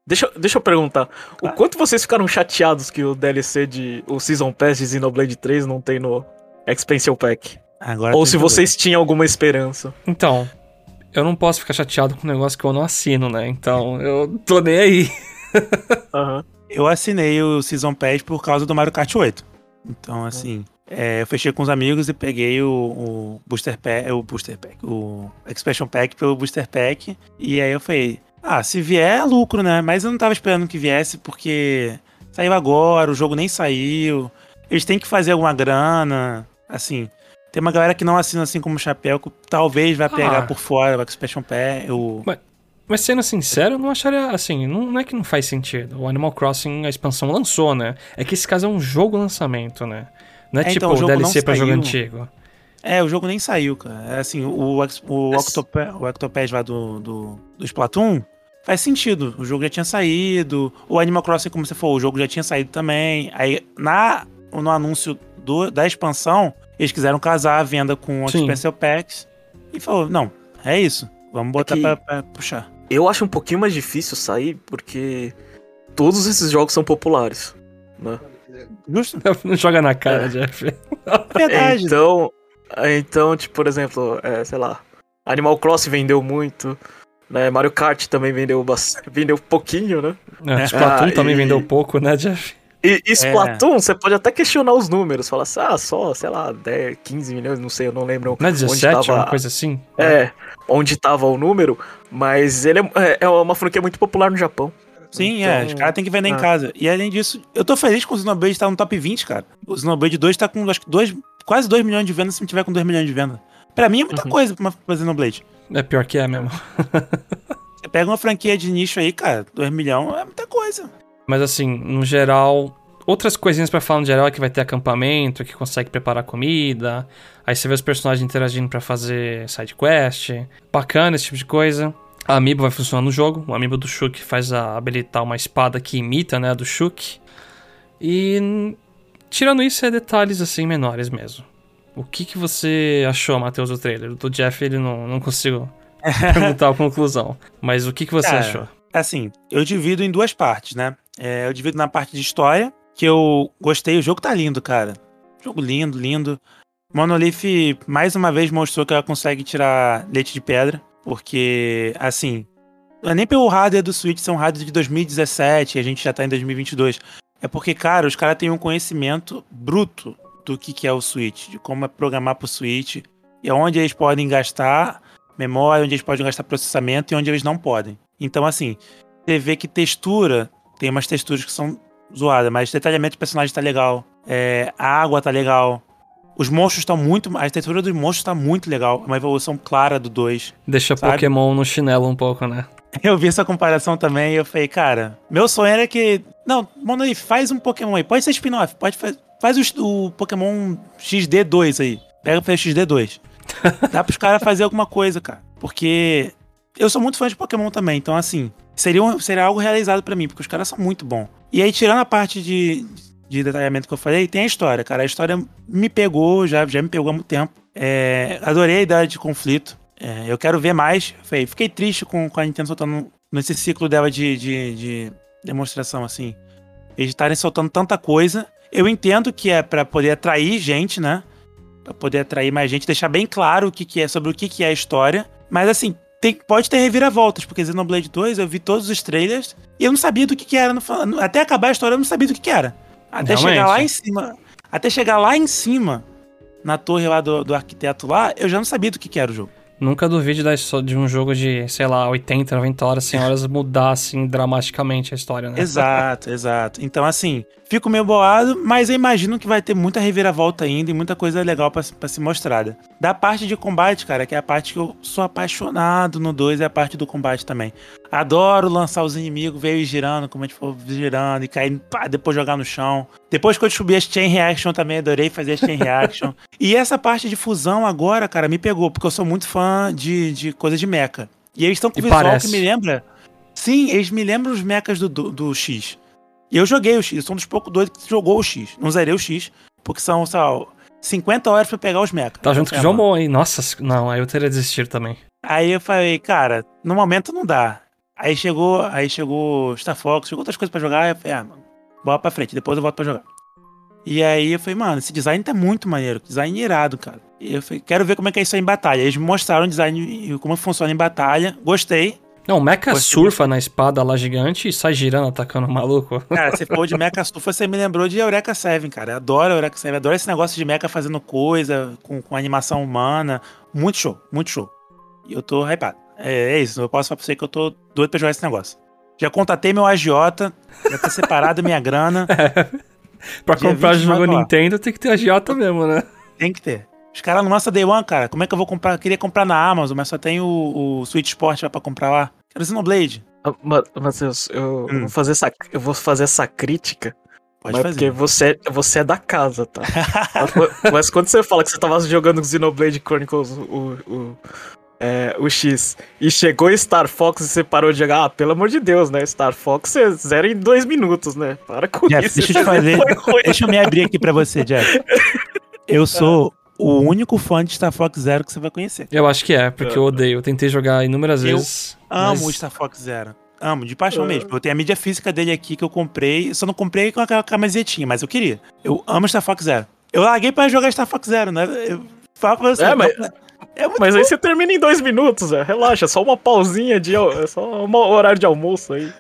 Deixa, eu- deixa eu perguntar. O Ah. quanto vocês ficaram chateados que o DLC de. O Season Pass de Xenoblade 3 não tem no Expansion Pack? Agora Ou se vocês tinham alguma esperança. Então, eu não posso ficar chateado com um negócio que eu não assino, né? Então, eu tô nem aí. Aham. Eu assinei o Season Pass por causa do Mario Kart 8. Então, assim, é, eu fechei com os amigos e peguei o, o Booster Pack, o Booster Pack, o Expansion Pack pelo Booster Pack. E aí eu falei, ah, se vier é lucro, né? Mas eu não tava esperando que viesse porque saiu agora, o jogo nem saiu. Eles têm que fazer alguma grana, assim. Tem uma galera que não assina assim como o Chapéu, que talvez vai pegar Ah. por fora o Expansion Pack, o... Mas sendo sincero, eu não acharia assim. Não, não é que não faz sentido. O Animal Crossing, a expansão lançou, né? É que esse caso é um jogo lançamento, né? Não é, É, tipo então, o jogo DLC pra jogo antigo. É, o jogo nem saiu, cara. É assim, o, o, Mas- o Octopad lá do, do, do Splatoon faz sentido. O jogo já tinha saído. O Animal Crossing, como você falou, o jogo já tinha saído também. Aí, na, no anúncio do- da expansão, eles quiseram casar a venda com Sim. Special Packs. E falou, não, é isso. Vamos botar que- pra, pra puxar. Eu acho um pouquinho mais difícil sair porque todos esses jogos são populares. Né? Justo? Não joga na cara, É. Jeff. Verdade. Então, então, tipo, por exemplo, é, sei lá, Animal Crossing vendeu muito, né? Mario Kart também vendeu bastante, vendeu pouquinho, né? É, Splatoon Ah, também e- vendeu pouco, né, Jeff? E, e Splatoon, você pode até questionar os números, falar assim, ah, só, sei lá, 10, 15 milhões, não sei, eu não lembro Não é onde 17, tava, uma coisa assim? É, onde tava o número, mas ele é, é uma franquia muito popular no Japão. Sim, é. Então- Os caras têm que vender em Ah. casa. E além disso, eu tô feliz com o Xenoblade estar no top 20, cara. O Xenoblade 2 tá com acho que dois, quase 2 milhões de vendas se não tiver com 2 milhões de vendas. Pra mim é muita Uhum. coisa pra, uma, Xenoblade. É pior que é mesmo. Você pega uma franquia de nicho aí, cara, 2 milhões é muita coisa. Mas assim, no geral, outras coisinhas pra falar no geral é que vai ter acampamento, que consegue preparar comida. Aí você vê os personagens interagindo pra fazer side quest. Bacana esse tipo de coisa. A amiibo vai funcionar no jogo. O amiibo do Shuk faz a habilitar uma espada que imita, né, a do Shuk. E tirando isso, é detalhes assim menores mesmo. O que, que você achou, Matheus, do trailer? Do Jeff, ele não, não consigo perguntar a conclusão. Mas o que, que você Cara, achou? Assim, eu divido em duas partes, né? É, eu divido na parte de história, que eu gostei. O jogo tá lindo, cara. Jogo lindo, lindo. Monolith mais uma vez mostrou que ela consegue tirar leite de pedra, porque, assim, não é nem pelo hardware do Switch, são hardware de 2017 e a gente já tá em 2022. É porque, cara, os caras têm um conhecimento bruto do que, que é o Switch, de como é programar pro Switch e onde eles podem gastar memória, onde eles podem gastar processamento e onde eles não podem. Então, assim, você vê que textura, tem umas texturas que são zoadas, mas detalhamento de personagem tá legal, é, a água tá legal, os monstros estão muito. A textura dos monstros tá muito legal, é uma evolução clara do 2. Deixa sabe? Pokémon no chinelo um pouco, né? Eu vi essa comparação também e eu falei, cara, meu sonho era que. Não, Monolith, faz um Pokémon aí. Pode ser spin-off, pode fa- faz o, o Pokémon XD2 aí. Pega pra XD2. Dá pros caras fazer alguma coisa, cara. Porque eu sou muito fã de Pokémon também, então assim, seria, um- seria algo realizado pra mim, porque os caras são muito bons. E aí, tirando a parte de, de detalhamento que eu falei, tem a história, cara. A história me pegou, já, já me pegou há muito tempo. É, adorei a ideia de conflito. É, eu quero ver mais. Falei, Fiquei triste com, com a Nintendo soltando nesse ciclo dela de, de, de demonstração, assim. Eles estarem soltando tanta coisa. Eu entendo que é pra poder atrair gente, né? Pra poder atrair mais gente, deixar bem claro o que, que é, sobre o que, que é a história. Mas assim, tem- pode ter reviravoltas, porque Xenoblade 2 eu vi todos os trailers e eu não sabia do que, que era. no até acabar a história eu não sabia do que, que era. Até Realmente. chegar lá em cima. Até chegar lá em cima, na torre lá do, do arquiteto lá, eu já não sabia do que, que era o jogo. Nunca duvide de um jogo de, sei lá, 80, 90 horas, 100 horas mudar, assim, dramaticamente a história, né? Exato, exato. Então, assim, fico meio boado, mas eu imagino que vai ter muita reviravolta ainda e muita coisa legal pra ser mostrada. Da parte de combate, cara, que é a parte que eu sou apaixonado no 2, é a parte do combate também. Adoro lançar os inimigos, eles girando, como a gente for girando e cair, pá, depois jogar no chão. Depois que eu descobri as Chain Reaction também, adorei fazer as Chain Reaction. e essa parte de fusão agora, cara, me pegou, porque eu sou muito fã de, de coisa de mecha. E eles estão com E visual parece. que me lembra. Sim, eles me lembram os mechas do, do, do X. E eu joguei o X, eu sou um dos poucos doidos que jogou o X. Não zerei o X, porque são, sei lá, 50 horas pra pegar os mechas. Tá junto com o João mano. Mon, hein? Nossa, não, aí eu teria desistido também. Aí eu falei, cara, no momento não dá. Aí chegou, aí chegou Star Fox, chegou outras coisas pra jogar, eu falei, ah, mano, bora pra frente, depois eu volto pra jogar. E aí eu falei, mano, esse design tá muito maneiro, design irado, cara. E eu falei, quero ver como é que é isso aí em batalha. Eles me mostraram o design e como funciona em batalha, gostei. Não, o Mecha Gostei surfa na espada lá gigante e sai girando atacando o maluco. Cara, você falou de Mecha Surfa, você me lembrou de Eureka 7, cara. Eu adoro Eureka 7, adoro esse negócio de Mecha fazendo coisa, com, com animação humana. Muito show, muito show. E eu tô hypado. É, é isso, eu posso falar pra você que eu tô doido pra jogar esse negócio. Já contatei meu agiota, já tá separado minha grana. pra Dia comprar 20 jogo. Nintendo tem que ter agiota mesmo, né? Tem que ter. Os caras não lançam Day One, cara. Como é que eu vou comprar? Eu queria comprar na Amazon, mas só tem o, o Switch Sport lá pra comprar lá. Quero Xenoblade. Ah, Ma- Matheus, eu, eu Hum. vou fazer essa, eu vou fazer essa crítica Pode Mas fazer. porque você, você é da casa, tá? mas, mas quando você fala que você tava jogando Xenoblade Chronicles, o, o, é, o X, e chegou Star Fox e você parou de jogar, ah, pelo amor de Deus, né? Star Fox você zera em dois minutos, né? Para com Jeff, isso. deixa eu te fazer. Deixa eu me abrir aqui pra você, Jeff. Eu sou o único fã de Star Fox Zero que você vai conhecer. Eu acho que é, porque eu odeio. Eu tentei jogar inúmeras Eu vezes. Amo mas- o Star Fox Zero. Amo, de paixão É. mesmo. Eu tenho a mídia física dele aqui que eu comprei. Só não comprei com aquela camisetinha, mas eu queria. Eu amo Star Fox Zero. Eu larguei pra jogar Star Fox Zero, né? Eu falo pra você. É, mas- é muito Mas bom. aí você termina em dois minutos, é. Relaxa, só uma pausinha de. É só um horário de almoço aí.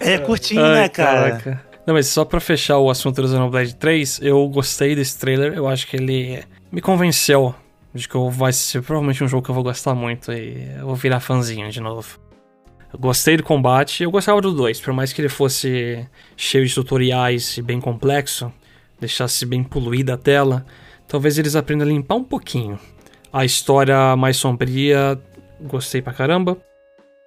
É curtinho, Ai, né, cara? caraca. Não, mas só pra fechar o assunto do Xenoblade 3, eu gostei desse trailer. Eu acho que ele me convenceu de que vai ser provavelmente um jogo que eu vou gostar muito e eu vou virar fãzinho de novo. Eu gostei do combate, eu gostava do 2, por mais que ele fosse cheio de tutoriais e bem complexo, deixasse bem poluída a tela, talvez eles aprendam a limpar um pouquinho. A história mais sombria, gostei pra caramba.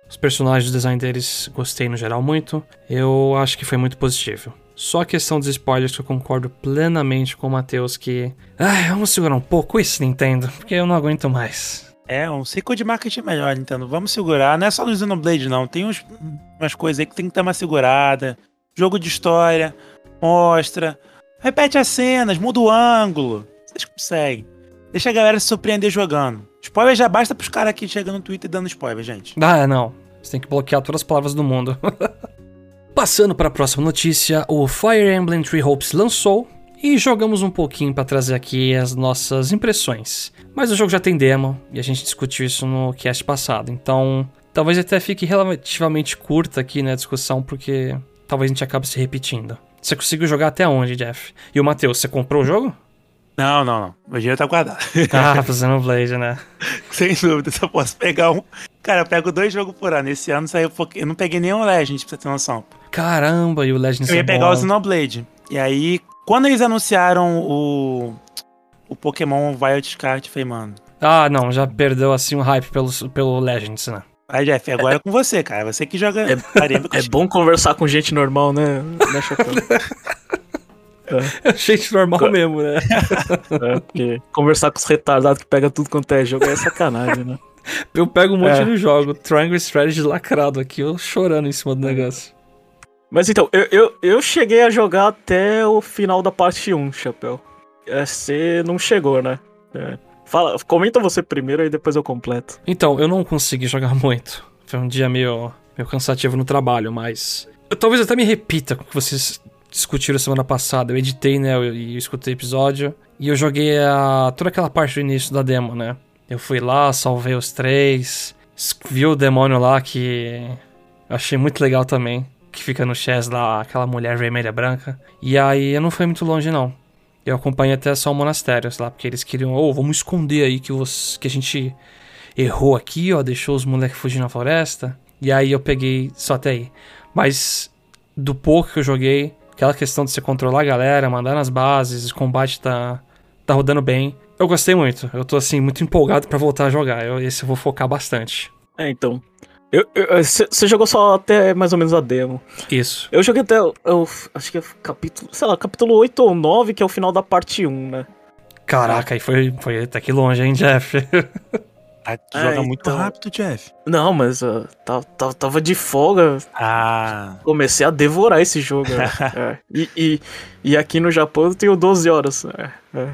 Os personagens, o design deles, gostei no geral muito. Eu acho que foi muito positivo. Só a questão dos spoilers que eu concordo plenamente com o Matheus que. Ai, vamos segurar um pouco isso, Nintendo, porque eu não aguento mais. É, um ciclo de marketing melhor, Nintendo. Vamos segurar. Não é só no Xenoblade, não. Tem uns, umas coisas aí que tem que dar uma segurada. Jogo de história. Mostra. Repete as cenas, muda o ângulo. Vocês conseguem. Deixa a galera se surpreender jogando. Spoiler já basta pros caras aqui chegando no Twitter dando spoiler, gente. Ah, não. Você tem que bloquear todas as palavras do mundo. Passando para a próxima notícia, o Fire Emblem Three Hopes lançou e jogamos um pouquinho para trazer aqui as nossas impressões. Mas o jogo já tem demo e a gente discutiu isso no cast passado, então talvez até fique relativamente curta aqui na discussão porque talvez a gente acabe se repetindo. Você conseguiu jogar até onde, Jeff? E o Matheus, você comprou o jogo? Não, não, não. Meu dinheiro tá guardado. Ah, pro Xenoblade, né? Sem dúvida, só posso pegar um. Cara, eu pego dois jogos por ano. Esse ano saiu. pouco- Eu não peguei nenhum Legend, pra você ter noção. Caramba, e o Legends Eu ia é pegar bom. o Xenoblade. E aí, quando eles anunciaram o. O Pokémon Violet Card, eu falei, mano. Ah, não, já perdeu assim o hype pelo, pelo Legends, né? Aí, Jeff, agora é com você, cara. Você que joga. É- É bom conversar com gente normal, né? né Chapéu? Gente normal mesmo, né? É, porque conversar com os retardados que pega tudo quanto é jogo é sacanagem, né? Eu pego um monte É. no jogo. Triangle Strategy lacrado aqui, eu chorando em cima do negócio. Mas então, eu, eu, eu cheguei a jogar até o final da parte 1, Chapéu. É, Você não chegou, né? É. Fala, comenta você primeiro e depois eu completo. Então, eu não consegui jogar muito. Foi um dia meio, meio cansativo no trabalho, mas. Eu talvez até me repita com o que vocês discutiram semana passada. Eu editei, né? E eu escutei o episódio. E eu joguei a, toda aquela parte do início da demo, né? Eu fui lá, salvei os três. Vi o demônio lá que. Eu achei muito legal também. Que fica no chess lá, aquela mulher vermelha branca. E aí eu não fui muito longe, não. Eu acompanhei até só o monastério lá, porque eles queriam, ô, vamos esconder aí que, os, que a gente errou aqui, ó, deixou os moleques fugir na floresta. E aí eu peguei só até aí. Mas do pouco que eu joguei, aquela questão de você controlar a galera, mandar nas bases, o combate tá, tá rodando bem. Eu gostei muito. Eu tô assim, muito empolgado pra voltar a jogar. Eu, esse eu vou focar bastante. É, então. Você jogou só até mais ou menos a demo. Isso. Eu joguei até. Eu, acho que é capítulo. Sei lá, capítulo 8 ou 9, que é o final da parte 1, né? Caraca, aí foi, foi até que longe, hein, Jeff? Ah, tu É, joga muito então. rápido, Jeff. Não, mas uh, tá- tá- tava de folga. Ah. Comecei a devorar esse jogo. né? É. E, e, e aqui no Japão eu tenho 12 horas. é, é,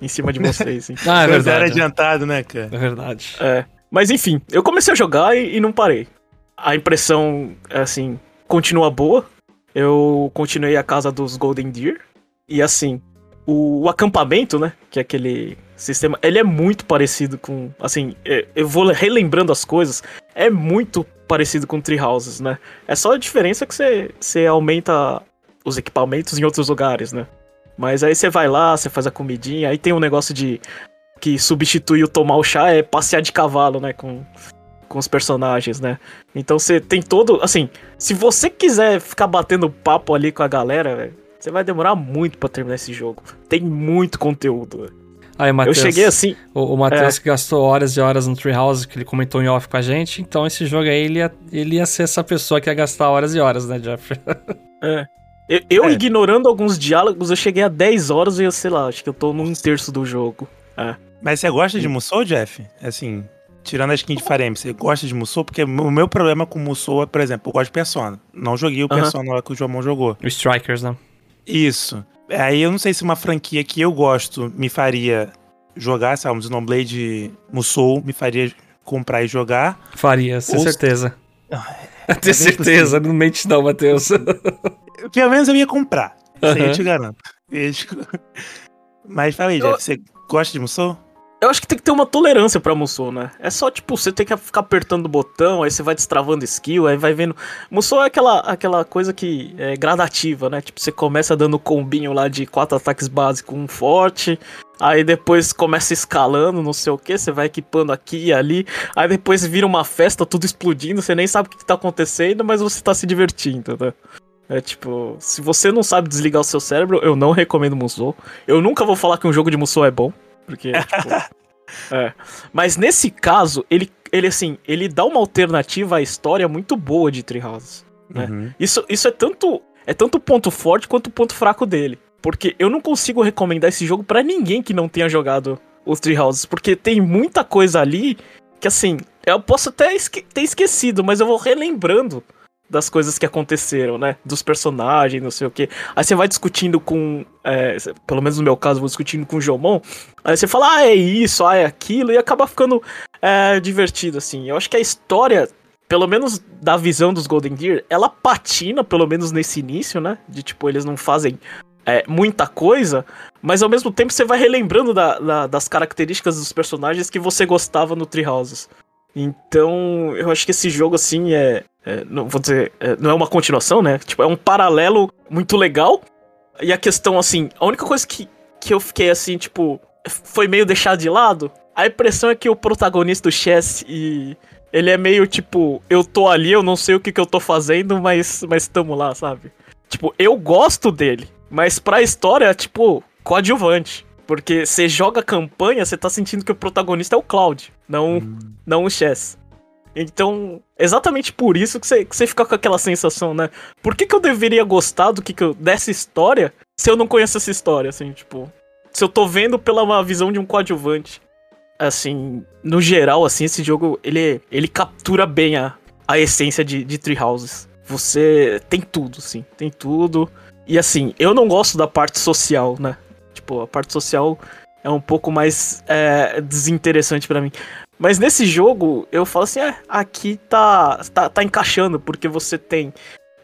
em cima de vocês. então. ah, é Dois era verdade. adiantado, né, cara? É verdade. É. Mas enfim, eu comecei a jogar e, e não parei. A impressão, assim, continua boa. Eu continuei a casa dos Golden Deer. E assim, o, o acampamento, né? Que é aquele sistema. Ele é muito parecido com. Assim, é, eu vou relembrando as coisas. É muito parecido com Tree Houses, né? É só a diferença que você, você aumenta os equipamentos em outros lugares, né? Mas aí você vai lá, você faz a comidinha. Aí tem um negócio de que substitui o tomar o chá é passear de cavalo, né, com, com os personagens, né? Então você tem todo, assim, se você quiser ficar batendo papo ali com a galera, velho, você vai demorar muito pra terminar esse jogo. Tem muito conteúdo. velho. Aí, Eu Matheus. cheguei assim, O, o Matheus que gastou horas e horas no Treehouse, que ele comentou em off com a gente, então esse jogo aí ele ia, ele ia ser essa pessoa que ia gastar horas e horas, né, Jeff? é. Eu, eu É. ignorando alguns diálogos, eu cheguei a 10 horas e eu sei lá, acho que eu tô num terço do jogo. Mas você gosta de Musou, Jeff? Assim, tirando a skin de Farem, você gosta de Musou? Porque o meu problema com Musou é, por exemplo, eu gosto de Persona. Não joguei o. Persona lá que o João jogou. Os Strikers, né? Isso. Aí eu não sei se uma franquia que eu gosto me faria jogar, sabe, um Xenoblade Musou me faria comprar e jogar. Faria, sem Ou- certeza. é Tenho certeza, não mente não, Matheus. Pelo menos eu ia comprar. Isso aí eu te garanto. Mas fala aí, Eu- Jeff, você gosta de Musou? Eu acho que tem que ter uma tolerância pra Musou, né? É só, tipo, você tem que ficar apertando o botão, aí você vai destravando skill, aí vai vendo. Musou é aquela, aquela coisa que é gradativa, né? Tipo, você começa dando combinho lá de quatro ataques básicos, um forte, aí depois começa escalando, não sei o que, você vai equipando aqui e ali, aí depois vira uma festa, tudo explodindo, você nem sabe o que, tá acontecendo, mas você tá se divertindo, né? É tipo, se você não sabe desligar o seu cérebro, eu não recomendo Musou. Eu nunca vou falar que um jogo de Musou é bom. Porque, tipo. é. Mas nesse caso, ele, ele assim, ele dá uma alternativa à história muito boa de Treehouse. É. Uhum. Isso, isso é tanto é tanto ponto forte quanto ponto fraco dele. Porque eu não consigo recomendar esse jogo pra ninguém que não tenha jogado os Treehouses. Porque tem muita coisa ali que, assim, eu posso até esque- ter esquecido, mas eu vou relembrando das coisas que aconteceram, né? Dos personagens, não sei o quê. Aí você vai discutindo com. é, pelo menos no meu caso, vou discutindo com o Jomon. Aí você fala, ah, é isso, ah, é aquilo, e acaba ficando é, divertido, assim. Eu acho que a história, pelo menos da visão dos Golden Gear, ela patina, pelo menos nesse início, né? De tipo, eles não fazem é, muita coisa, mas ao mesmo tempo você vai relembrando da- da- das características dos personagens que você gostava no Treehouses. Então, eu acho que esse jogo, assim, é. é, não vou dizer. é, não é uma continuação, né? Tipo, é um paralelo muito legal. E a questão, assim, a única coisa que, que eu fiquei, assim, tipo. Foi meio deixado de lado. A impressão é que o protagonista, o Chess, e. Ele é meio tipo, eu tô ali, eu não sei o que, que eu tô fazendo, mas, mas tamo lá, sabe? Tipo, eu gosto dele, mas pra história, tipo, coadjuvante. Porque você joga a campanha, você tá sentindo que o protagonista é o Cloud, não, não o Chess. Então, exatamente por isso que você, que você fica com aquela sensação, né? Por que, que eu deveria gostar do que, que eu, dessa história se eu não conheço essa história, assim, tipo... Se eu tô vendo pela uma visão de um coadjuvante. Assim, no geral, assim, esse jogo, ele, ele captura bem a, a essência de, de Three Houses. Você tem tudo, sim, tem tudo. E assim, eu não gosto da parte social, né? Tipo, a parte social é um pouco mais é, desinteressante pra mim. Mas nesse jogo, eu falo assim, é, aqui tá, tá, tá encaixando, porque você tem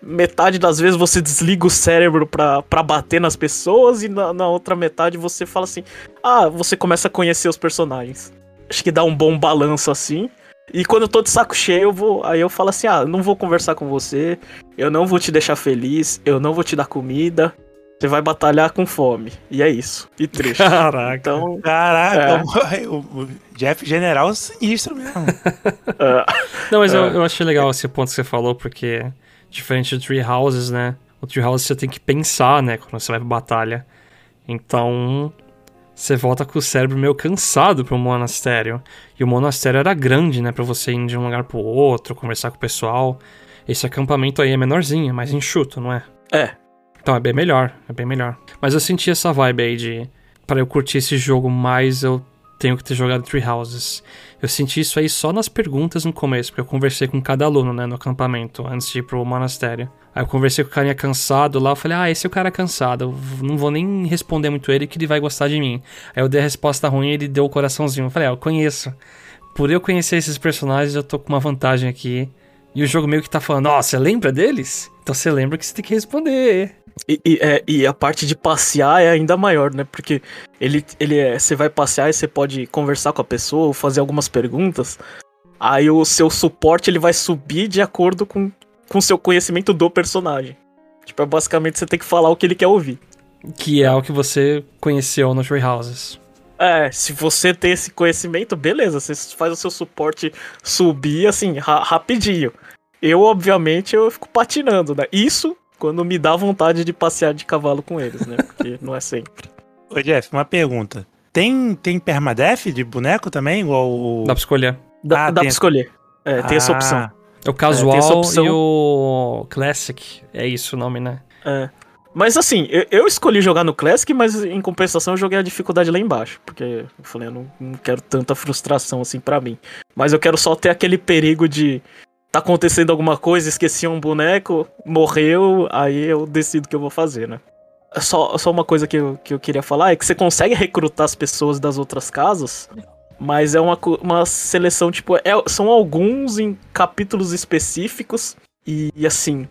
metade das vezes você desliga o cérebro pra bater nas pessoas e na, na outra metade você fala assim, ah, você começa a conhecer os personagens. Acho que dá um bom balanço assim. E quando eu tô de saco cheio, eu vou, aí eu falo assim, ah, não vou conversar com você, eu não vou te deixar feliz, eu não vou te dar comida, você vai batalhar com fome. E é isso. E triste. Caraca. Então, Caraca, o, o Jeff General sinistro mesmo. é, Não, mas eu, É. eu achei legal esse ponto que você falou, porque diferente do Tree Houses, né? O Tree Houses você tem que pensar, né? Quando você vai pra batalha. Então, você volta com o cérebro meio cansado pro monastério. E o monastério era grande, né? Pra você ir de um lugar pro outro, conversar com o pessoal. Esse acampamento aí é menorzinho, é mais enxuto, não é? é, Então é bem melhor, é bem melhor. Mas eu senti essa vibe aí de. Pra eu curtir esse jogo mais, eu tenho que ter jogado Three Houses. Eu senti isso aí só nas perguntas no começo, porque eu conversei com cada aluno, né, no acampamento, antes de ir pro monastério. Aí eu conversei com o carinha cansado lá, eu falei, ah, esse é o cara cansado, eu não vou nem responder muito ele que ele vai gostar de mim. Aí eu dei a resposta ruim ele deu o coraçãozinho. Eu falei, ah, eu conheço. Por eu conhecer esses personagens, eu tô com uma vantagem aqui. E o jogo meio que tá falando, ó, você lembra deles? Então você lembra que você tem que responder. E, e, é, e a parte de passear é ainda maior, né? Porque ele, ele é, você vai passear e você pode conversar com a pessoa, ou fazer algumas perguntas. Aí o seu suporte ele vai subir de acordo com com seu conhecimento do personagem. Tipo, é basicamente você tem que falar o que ele quer ouvir. Que é o que você conheceu no Tree Houses. É, se você tem esse conhecimento, beleza, você faz o seu suporte subir assim, ra- rapidinho. Eu, obviamente, eu fico patinando, né? Isso quando me dá vontade de passear de cavalo com eles, né? Porque não é sempre. Ô, Jeff, uma pergunta. Tem, tem permadeath de boneco também? Igual o. Dá pra escolher. Dá, Ah, dá tem- pra escolher. É, tem essa Ah, opção. É o essa casual opção. e o classic. É isso o nome, né? É. Mas assim, eu, eu escolhi jogar no Classic, mas em compensação eu joguei a dificuldade lá embaixo. Porque eu falei, eu não, não quero tanta frustração assim pra mim. Mas eu quero só ter aquele perigo de tá acontecendo alguma coisa, esqueci um boneco, morreu, aí eu decido o que eu vou fazer, né? Só, só uma coisa que eu, que eu queria falar é que você consegue recrutar as pessoas das outras casas, mas é uma, uma seleção, tipo, é- são alguns em capítulos específicos, e, e assim,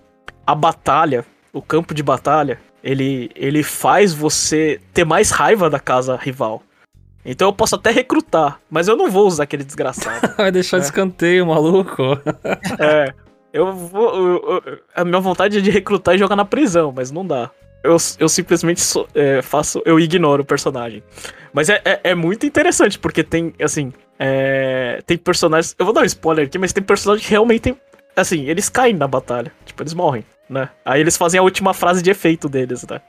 a batalha, o campo de batalha, ele, ele faz você ter mais raiva da casa rival. Então eu posso até recrutar, mas eu não vou usar aquele desgraçado. Vai deixar É. de escanteio, maluco. É, eu vou. eu- eu- a minha vontade é de recrutar e jogar na prisão, mas não dá. Eu, eu simplesmente sou- é, faço. Eu ignoro o personagem. Mas é, é, é muito interessante, porque tem, assim. é, tem personagens. Eu vou dar um spoiler aqui, mas tem personagens que realmente tem. Assim, eles caem na batalha. Tipo, eles morrem, né? Aí eles fazem a última frase de efeito deles, né?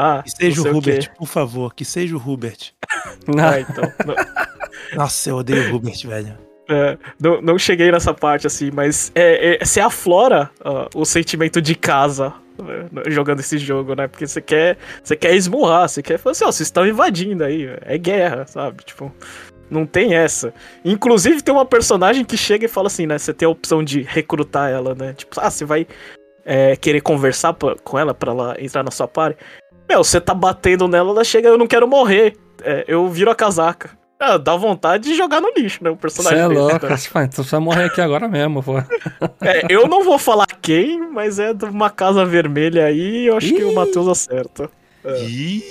Ah, Que seja não o. Hubert, por favor, que seja o Hubert. Ah, então. não- Nossa, eu odeio o Hubert, velho. É, não, não cheguei nessa parte assim, mas é, é, você aflora ah, o sentimento de casa né, jogando esse jogo, né? Porque você quer, você quer esmurrar, você quer falar assim, ó, vocês estão invadindo aí, é guerra, sabe? Tipo, não tem essa. Inclusive tem uma personagem que chega e fala assim, né? Você tem a opção de recrutar ela, né? Tipo, ah, você vai é, querer conversar pra- com ela pra ela entrar na sua party. Meu, você tá batendo nela, ela chega, eu não quero morrer. É, eu viro a casaca. Ah, dá vontade de jogar no lixo, né? O Você personagem é desse, louco. né? Você vai- então você vai morrer aqui agora mesmo, pô. É, eu não vou falar quem, mas é de uma casa vermelha aí, eu acho que o Ih. Matheus acerta. Ih.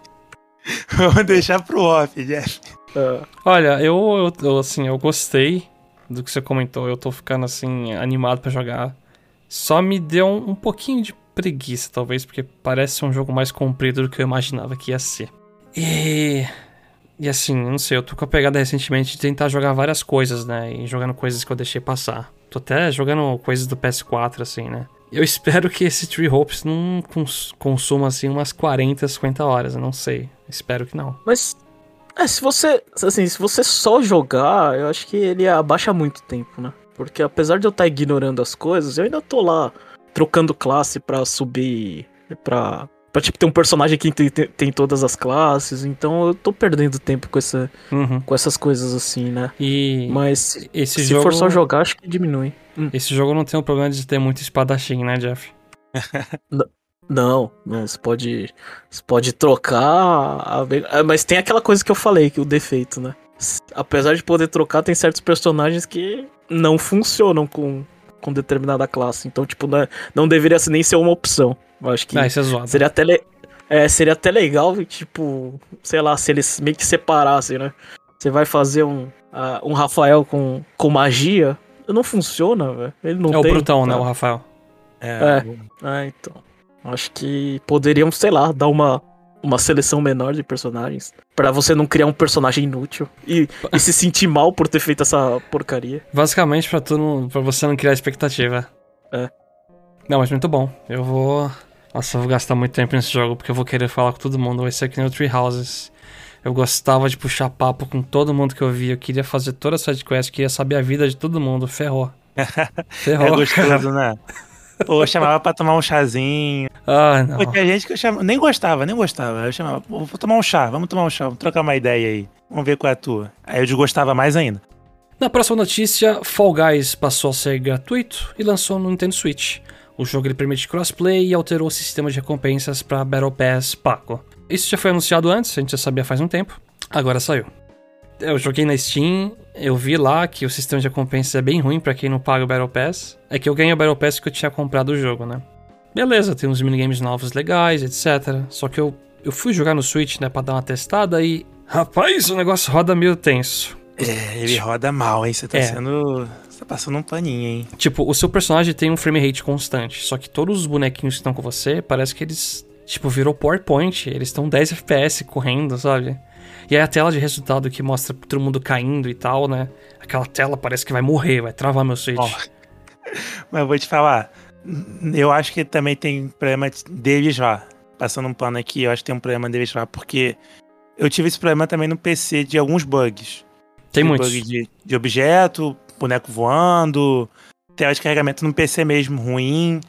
Vamos deixar pro off, Jeff. É, Olha, eu, eu, eu, assim, eu gostei do que você comentou. Eu tô ficando, assim, animado pra jogar. Só me deu um, um pouquinho de preguiça, talvez, porque parece um jogo mais comprido do que eu imaginava que ia ser. E. E assim, não sei, eu tô com a pegada recentemente de tentar jogar várias coisas, né? E jogando coisas que eu deixei passar. Tô até jogando coisas do PS4, assim, né? Eu espero que esse Tree Hopes não cons- consuma, assim, umas 40, 50 horas. Eu não sei. Espero que não. Mas, é, se você, assim, se você só jogar, eu acho que ele abaixa muito tempo, né? Porque apesar de eu estar ignorando as coisas, eu ainda tô lá trocando classe pra subir, pra, pra tipo, ter um personagem que tem, tem, todas as classes, então eu tô perdendo tempo com, essa, Uhum. com essas coisas assim, né? E Mas esse se jogo... for só jogar, acho que diminui. Esse jogo não tem o problema de ter muito espadachim, né, Jeff? Não, não, você pode. Você pode trocar. a- a- mas tem aquela coisa que eu falei, que o defeito, né? Apesar de poder trocar, tem certos personagens que não funcionam com, com determinada classe. Então, tipo, não, é- não deveria ser- nem ser uma opção. Eu acho que Ah, isso é zoado. seria até. le- É, seria até legal, tipo, sei lá, se eles meio que separassem, né? Você vai fazer um, ah, um Rafael com, com magia, não funciona, velho. Ele não é o tem. brutão, né, o Rafael? É. É, então. Acho que poderiam, sei lá, dar uma, uma seleção menor de personagens. Pra você não criar um personagem inútil. E, e se sentir mal por ter feito essa porcaria. Basicamente pra, tu não, pra você não criar expectativa. É. Não, mas muito bom. Eu vou... Nossa, eu vou gastar muito tempo nesse jogo, porque eu vou querer falar com todo mundo. Vai ser que nem o Tree Houses. Eu gostava de puxar papo com todo mundo que eu via. Eu queria fazer toda a sidequest, queria saber a vida de todo mundo. Ferrou. Ferrou. É gostoso, né? Pô, eu chamava pra tomar um chazinho. Ah, não. Pô, tinha gente que eu chamava, nem gostava, nem gostava. Eu chamava, vou tomar um chá, vamos tomar um chá, vamos trocar uma ideia aí. Vamos ver qual é a tua. Aí eu desgostava mais ainda. Na próxima notícia, Fall Guys passou a ser gratuito e lançou no Nintendo Switch. O jogo ele permite crossplay e alterou o sistema de recompensas para Battle Pass pago. Isso já foi anunciado antes, a gente já sabia faz um tempo. Agora saiu. Eu joguei na Steam, eu vi lá que o sistema de recompensas é bem ruim para quem não paga o Battle Pass. É que eu ganhei o Battle Pass que eu tinha comprado o jogo, né? Beleza, tem uns minigames novos legais, etc. Só que eu, eu fui jogar no Switch, né, pra dar uma testada e. Rapaz, o negócio roda meio tenso. É, ele roda mal, hein? Você tá É. sendo. Você tá passando um paninho, hein? Tipo, o seu personagem tem um frame rate constante, só que todos os bonequinhos que estão com você, parece que eles, tipo, virou PowerPoint, eles estão 10 FPS correndo, sabe? E aí a tela de resultado que mostra todo mundo caindo e tal, né? Aquela tela parece que vai morrer, vai travar meu Switch. Ó. Mas eu vou te falar. Eu acho que também tem problema deles lá. Passando um pano aqui, eu acho que tem um problema deles lá, porque eu tive esse problema também no PC de alguns bugs. tem Tive muitos. Bug de, de objeto, boneco voando, tela de carregamento no PC mesmo ruim.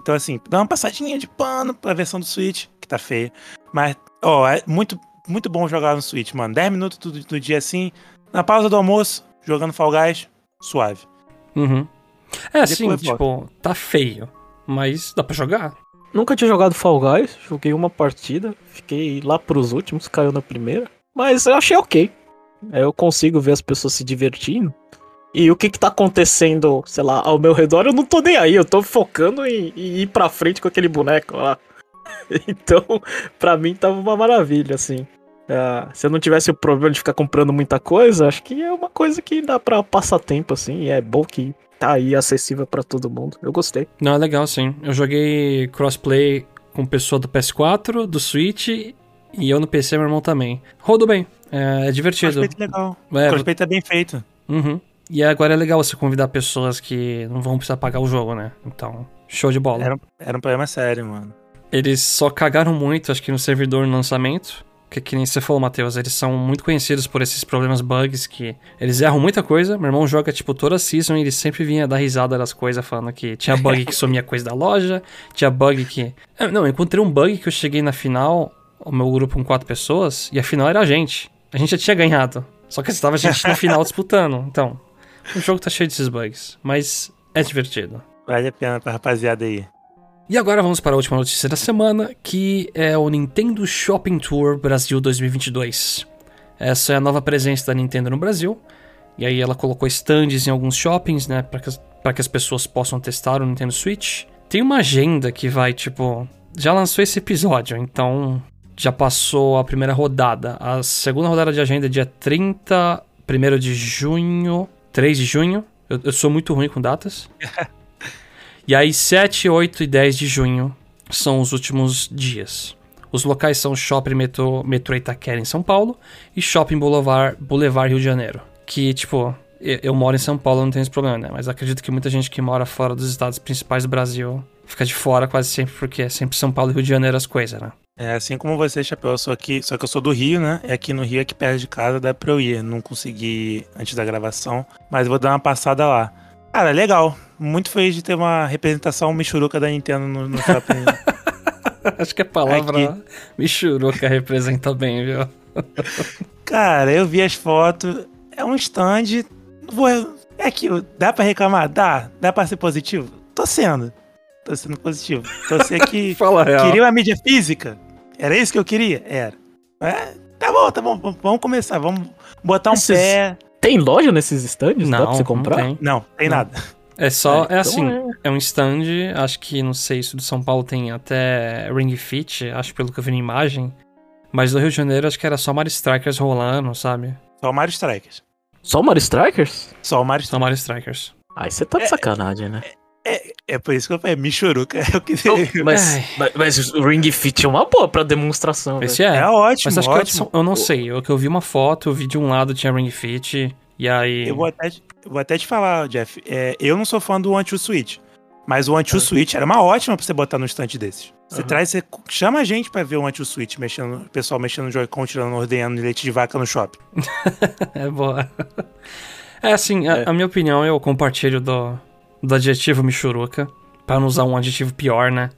Então, assim, dá uma passadinha de pano pra versão do Switch, que tá feia. Mas, ó, é muito, muito bom jogar no Switch, mano. 10 minutos do, do dia assim, na pausa do almoço, jogando Fall Guys, suave. Uhum. É assim, tipo, tá feio, mas dá pra jogar. Nunca tinha jogado Fall Guys, joguei uma partida, fiquei lá pros últimos, caiu na primeira. Mas eu achei ok. É, Eu consigo ver as pessoas se divertindo. E o que que tá acontecendo, sei lá, ao meu redor, eu não tô nem aí. Eu tô focando em, em ir pra frente com aquele boneco lá. Então, pra mim tava uma maravilha, assim. Ah, se eu não tivesse o problema de ficar comprando muita coisa, acho que é uma coisa que dá pra passar tempo, assim. E é bom que tá aí acessível pra todo mundo. Eu gostei. Não, é legal sim. Eu joguei crossplay com pessoa do PS4, do Switch e eu no PC, meu irmão também. Rodou bem, é, é divertido. Crossplay é legal. É, Crossplay tá bem feito. Uhum. E agora é legal você convidar pessoas que não vão precisar pagar o jogo, né? Então, show de bola. Era, um- era um problema sério, mano. Eles só cagaram muito, acho que no servidor no lançamento. Que, que nem você falou, Matheus, eles são muito conhecidos por esses problemas bugs que eles erram muita coisa. Meu irmão joga, tipo, toda a season e ele sempre vinha dar risada das coisas, falando que tinha bug que sumia coisa da loja, tinha bug que. Ah, Não, eu encontrei um bug que eu cheguei na final, o meu grupo com quatro pessoas, e a final era a gente. A gente já tinha ganhado. Só que estava a gente na final disputando. Então, o jogo tá cheio desses bugs, mas é divertido. Vale a pena pra rapaziada aí. E agora vamos para a última notícia da semana, que é o Nintendo Shopping Tour Brasil 2022. Essa é a nova presença da Nintendo no Brasil. E aí ela colocou stands em alguns shoppings, né, para que, que as pessoas possam testar o Nintendo Switch. Tem uma agenda que vai, tipo, já lançou esse episódio, então já passou a primeira rodada. A segunda rodada de agenda é dia 30, 1 de junho, 3 de junho. Eu, eu sou muito ruim com datas. E aí, 7, 8 e 10 de junho são os últimos dias. Os locais são Shopping Metrô, Metrô Itaquera em São Paulo e Shopping Boulevard, Boulevard Rio de Janeiro. Que, tipo, eu, eu moro em São Paulo, não tenho esse problema, né? Mas acredito que muita gente que mora fora dos estados principais do Brasil fica de fora quase sempre, porque é sempre São Paulo e Rio de Janeiro as coisas, né? É assim como você, Chapéu, eu sou aqui, só que eu sou do Rio, né? É aqui no Rio, aqui perto de casa, dá pra eu ir. Não consegui antes da gravação, mas vou dar uma passada lá. Cara, legal. Muito feliz de ter uma representação michuruca da Nintendo no, no shopping. Acho que a palavra Aqui. Michuruca representa bem, viu? Cara, eu vi as fotos. É um stand. Vou, é aquilo. Dá pra reclamar? Dá. Dá pra ser positivo? Tô sendo. Tô sendo positivo. Tô sendo que. Fala a real. Queria uma mídia física? Era isso que eu queria? Era. É, tá bom, tá bom. Vamos começar. Vamos botar um Esses- pé. Tem loja nesses stands? Dá Não, pra você comprar? não tem. Não, tem Não. nada. É só, É, é, então assim, é. é. um stand, acho que, não sei se o de São Paulo tem até Ring Fit, acho pelo que eu vi na imagem. Mas do Rio de Janeiro acho que era só Mario Strikers rolando, sabe? Só o Mario Strikers. Só o Mario Strikers? Só o Mario Só Mario Strikers. Aí você tá de sacanagem, né? É, é por isso que eu falei, Michuruca. É o que Mas, mas, mas o Ring Fit é uma boa pra demonstração. Esse velho. é. É ótimo, Mas acho que ótimo. São- eu não sei, eu que eu vi uma foto, eu vi de um lado tinha Ring Fit, e aí... Eu vou até, te- eu vou até te falar, Jeff. é, eu não sou fã do Anti Switch. Mas o Anti Switch era uma ótima pra você botar no stand desses. Você Aham. traz, você chama a gente pra ver o Anti Switch mexendo, o pessoal mexendo no Joy-Con, tirando, ordenhando leite de vaca no shopping. É boa. É assim, a, É. a minha opinião, eu compartilho do, do adjetivo Michuruca, pra não usar um adjetivo pior, né?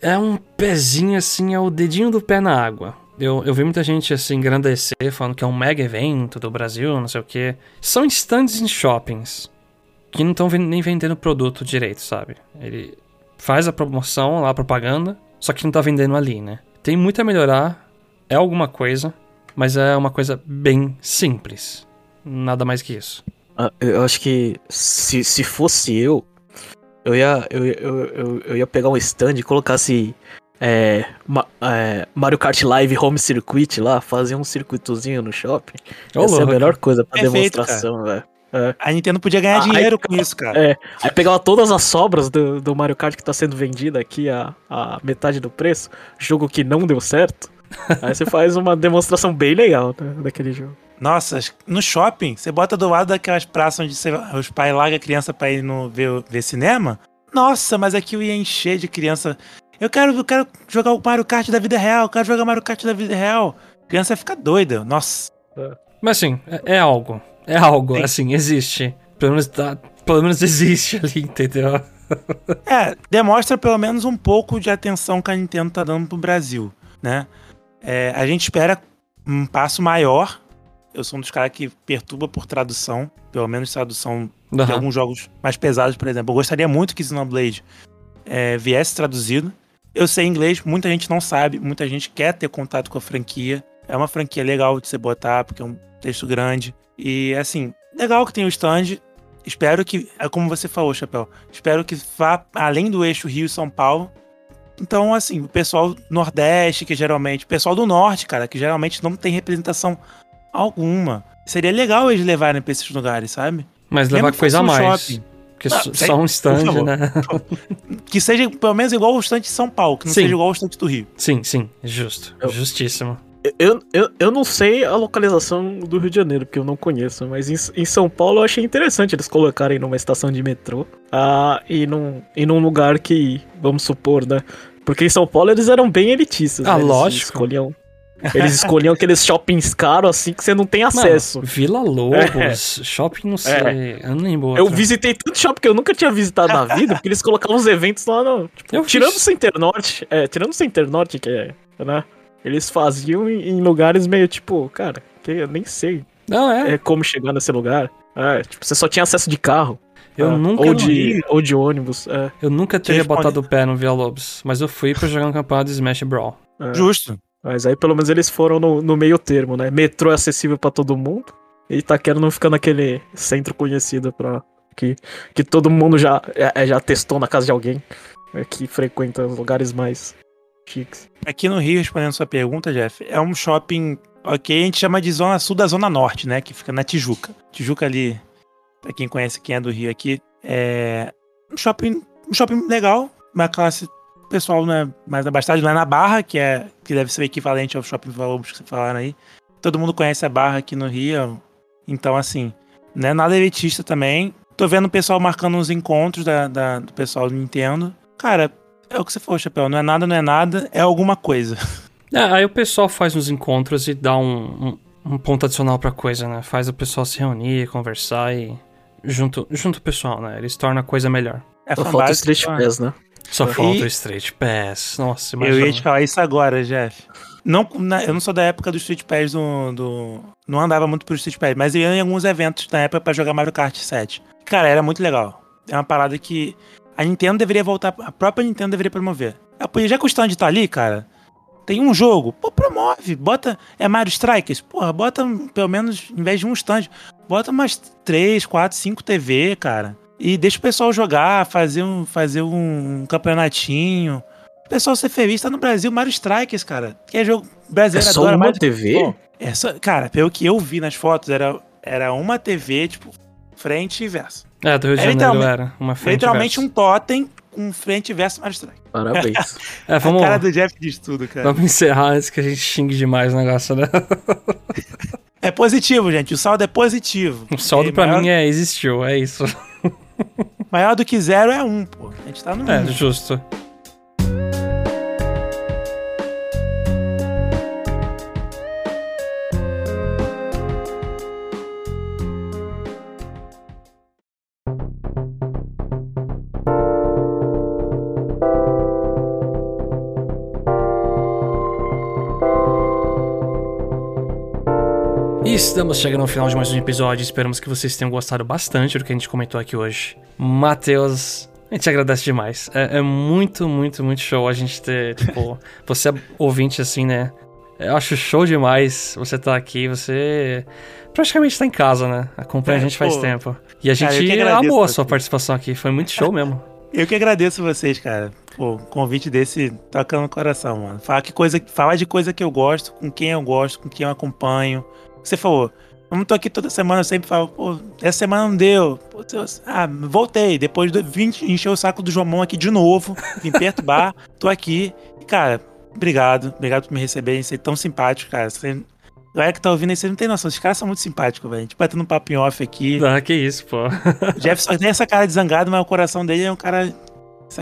É um pezinho assim, é o dedinho do pé na água. Eu, eu vi muita gente assim engrandecer, falando que é um mega evento do Brasil, não sei o quê. São stands em shoppings que não estão nem vendendo produto direito, sabe? Ele faz a promoção lá, a propaganda, só que não tá vendendo ali, né? Tem muito a melhorar, é alguma coisa, mas é uma coisa bem simples. Nada mais que isso. Ah, Eu acho que se, se fosse eu, eu ia, eu, eu, eu, eu ia pegar um stand e colocasse é, Ma- é, Mario Kart Live Home Circuit lá, fazer um circuitozinho no shopping. Ô, Essa é a louco. melhor coisa pra Perfeito, demonstração, velho. A Nintendo podia ganhar Ah, dinheiro com isso, cara. É, aí pegava todas as sobras do, do Mario Kart que tá sendo vendido aqui a, a metade do preço, jogo que não deu certo. Aí você faz uma demonstração bem legal né, daquele jogo. Nossa, no shopping, você bota do lado daquelas praças onde você- os pais largam a criança pra ir no, ver, ver cinema. Nossa, mas aqui eu ia encher de criança. Eu quero, eu quero jogar o Mario Kart da vida real, eu quero jogar Mario Kart da vida real. A criança ia ficar doida. Nossa. Mas assim, é, é algo. É algo, Sim. assim, existe. Pelo menos tá, pelo menos existe ali, entendeu? É, demonstra pelo menos um pouco de atenção que a Nintendo tá dando pro Brasil, né? É, a gente espera um passo maior. Eu sou um dos caras que perturba por tradução, pelo menos tradução de Aham. alguns jogos mais pesados, por exemplo. Eu gostaria muito que Xenoblade é, viesse traduzido. Eu sei inglês, muita gente não sabe, muita gente quer ter contato com a franquia. É uma franquia legal de você botar, porque é um texto grande. E, assim, legal que tem o stand. Espero que, é como você falou, Chapéu, espero que vá além do eixo Rio e São Paulo. Então, assim, o pessoal do Nordeste, que geralmente, o pessoal do Norte, cara, que geralmente não tem representação alguma. Seria legal eles levarem pra esses lugares, sabe? Mas levar Mesmo que coisa a um mais. shopping. Porque Ah, só- sem- só um por stand, né? Que seja pelo menos igual o stand de São Paulo, que não Sim. seja igual o stand do Rio. Sim, sim, justo. Eu- Justíssimo. Eu, eu, eu não sei a localização do Rio de Janeiro, porque eu não conheço, mas em, em São Paulo eu achei interessante eles colocarem numa estação de metrô ah, e, num, e num lugar que, vamos supor, né? Porque em São Paulo eles eram bem elitistas. Ah, né? Eles lógico. Escolhiam, eles escolhiam aqueles shoppings caros assim que você não tem Mano, acesso. Vila Lobos, shopping, não sei. Eu não lembro. Eu visitei tanto shopping que eu nunca tinha visitado na vida, porque eles colocavam os eventos lá no. tipo, Eu tirando o. Center Norte, é, tirando o Center Norte, que é, né? Eles faziam em, em lugares meio tipo, cara, que eu nem sei Não, é. é, como chegar nesse lugar. É, tipo, você só tinha acesso de carro. Eu é, nunca Ou de, ou de ônibus. É, Eu nunca teria botado o pé no Vila Lobos, mas eu fui pra jogar um campeonato de Smash Brawl. é. Justo. Mas aí pelo menos eles foram no, no meio termo, né? Metrô é acessível pra todo mundo. E Itaquera não fica naquele centro conhecido pra. Que, que todo mundo já, é, é, já testou na casa de alguém. é, que frequenta os lugares mais chiques. Aqui no Rio, respondendo sua pergunta, Jeff, é um shopping, ok, a gente chama de Zona Sul da Zona Norte, né? Que fica na Tijuca. Tijuca ali, pra quem conhece quem é do Rio aqui, é um shopping, um shopping legal, uma classe pessoal né, mais abastado, lá na Barra, que é que deve ser o equivalente ao shopping Valobos que vocês falaram aí. Todo mundo conhece a Barra aqui no Rio, então assim, não é nada elitista também. Tô vendo o pessoal marcando uns encontros da, da- do pessoal do Nintendo. Cara, é o que você falou, Chapéu. Não é nada, não é nada, é alguma coisa. É, aí o pessoal faz uns encontros e dá um, um, um ponto adicional pra coisa, né? Faz o pessoal se reunir, conversar e. Junto, junto o pessoal, né? Eles tornam a coisa melhor. É Só fanbase, falta o Street ó. Pass, né? Só E- falta o Street Pass. Nossa, Eu imagina. ia te falar isso agora, Jeff. Não, na- eu não sou da época do Street Pass do, do- Não andava muito pro Street Pass, mas eu ia em alguns eventos na época pra jogar Mario Kart 7. Cara, era muito legal. É uma parada que a Nintendo deveria voltar. A própria Nintendo deveria promover. Pô, Já que o stand tá ali, cara. Tem um jogo, pô, promove. Bota. É Mario Strikers? Porra, bota pelo menos, em vez de um stand, bota umas 3, 4, 5 TV, cara. E deixa o pessoal jogar, fazer um, fazer um campeonatinho. O pessoal ser feliz, tá no Brasil, Mario Strikers, cara. Que é jogo É brasileiro só adora. uma Mario- TV? Pô, é só, cara, pelo que eu vi nas fotos, era, era uma TV, tipo, frente e verso. É, do Rio de É Janeiro literalmente- era. Uma frente Literalmente verso. um totem com frente e verso Mario Strikers. Parabéns. É, A vamos, cara do Jeff diz tudo, cara. vamos encerrar antes que a gente xingue demais o negócio, né? É positivo, gente. O saldo é positivo. O saldo E pra maior, mim é existiu, é isso. Maior do que zero é um, pô. A gente tá no É, um. justo. Estamos chegando ao final de mais um episódio. Esperamos que vocês tenham gostado bastante do que a gente comentou aqui hoje. Matheus, a gente agradece demais. É, é muito, muito, muito show a gente ter, tipo, você é ouvinte assim, né? Eu acho show demais você tá aqui, você praticamente tá em casa, né? Acompanha a É, gente faz pô. tempo. E a Cara, gente agradeço amou a sua participação aqui, foi muito show mesmo. Eu que agradeço vocês, cara. Pô, convite desse tocando no coração, mano. Falar, que coisa, falar de coisa que eu gosto, com quem eu gosto, com quem eu acompanho. Você falou, eu não tô aqui toda semana, eu sempre falo, pô, essa semana não deu. Pô, Deus, ah, voltei. Depois de vim encher o saco do Jomon aqui de novo, vim perturbar, tô aqui. E, cara, obrigado. Obrigado por me receberem, ser tão simpático, cara. Você, galera que tá ouvindo aí, vocês não tem noção. Esses caras são muito simpáticos, velho. A gente batendo um papo em off aqui. Ah, que isso, pô. O Jeff só tem essa cara de zangado, mas o coração dele é um cara.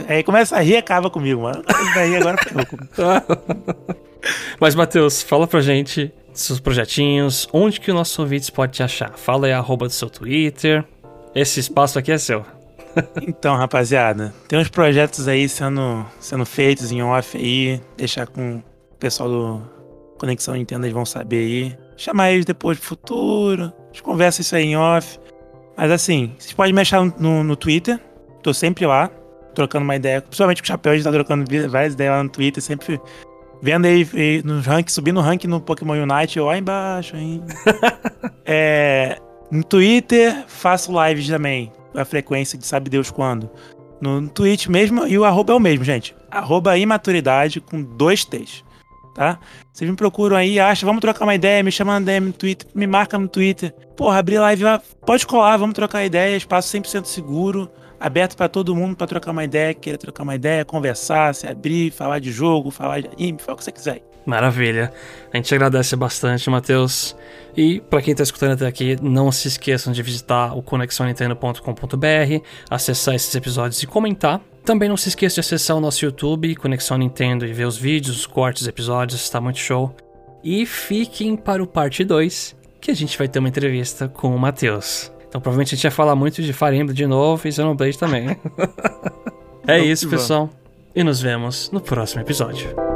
Aí começa a rir e acaba comigo, mano. Rir agora ferrou comigo. Mas, Matheus, fala pra gente seus projetinhos, onde que o nosso ouvintes pode te achar. Fala aí arroba do seu Twitter. Esse espaço aqui é seu. Então, rapaziada, tem uns projetos aí sendo, sendo feitos em off aí. Deixar com o pessoal do Conexão Nintendo, eles vão saber aí. Chamar eles depois do futuro. A gente conversa isso aí em off. Mas assim, vocês podem me achar no, no Twitter. Tô sempre lá, trocando uma ideia. Principalmente com o Chapéu, a gente tá trocando várias ideias lá no Twitter, sempre vendo aí, aí no ranking, subindo o ranking no Pokémon Unite, eu lá embaixo ainda. é, no Twitter, faço lives também. A frequência de sabe Deus quando. No, no Twitch mesmo, e o arroba é o mesmo, gente. Arroba imaturidade com dois T's. Tá? Vocês me procuram aí, acham, vamos trocar uma ideia, me chama no DM no Twitter, me marca no Twitter. Porra, abrir live, pode colar, vamos trocar ideia, espaço 100% seguro aberto para todo mundo para trocar uma ideia, querer trocar uma ideia, conversar, se abrir, falar de jogo, falar de anime, falar o que você quiser. Maravilha. A gente agradece bastante, Matheus. E para quem está escutando até aqui, não se esqueçam de visitar o conexãonintendo.com.br, acessar esses episódios e comentar. Também não se esqueça de acessar o nosso YouTube, Conexão Nintendo, e ver os vídeos, os cortes, os episódios, está muito show. E fiquem para o parte 2, que a gente vai ter uma entrevista com o Matheus. Então provavelmente a gente ia falar muito de Fire Emblem de novo e Xenoblade também. é isso, pessoal. E nos vemos no próximo episódio.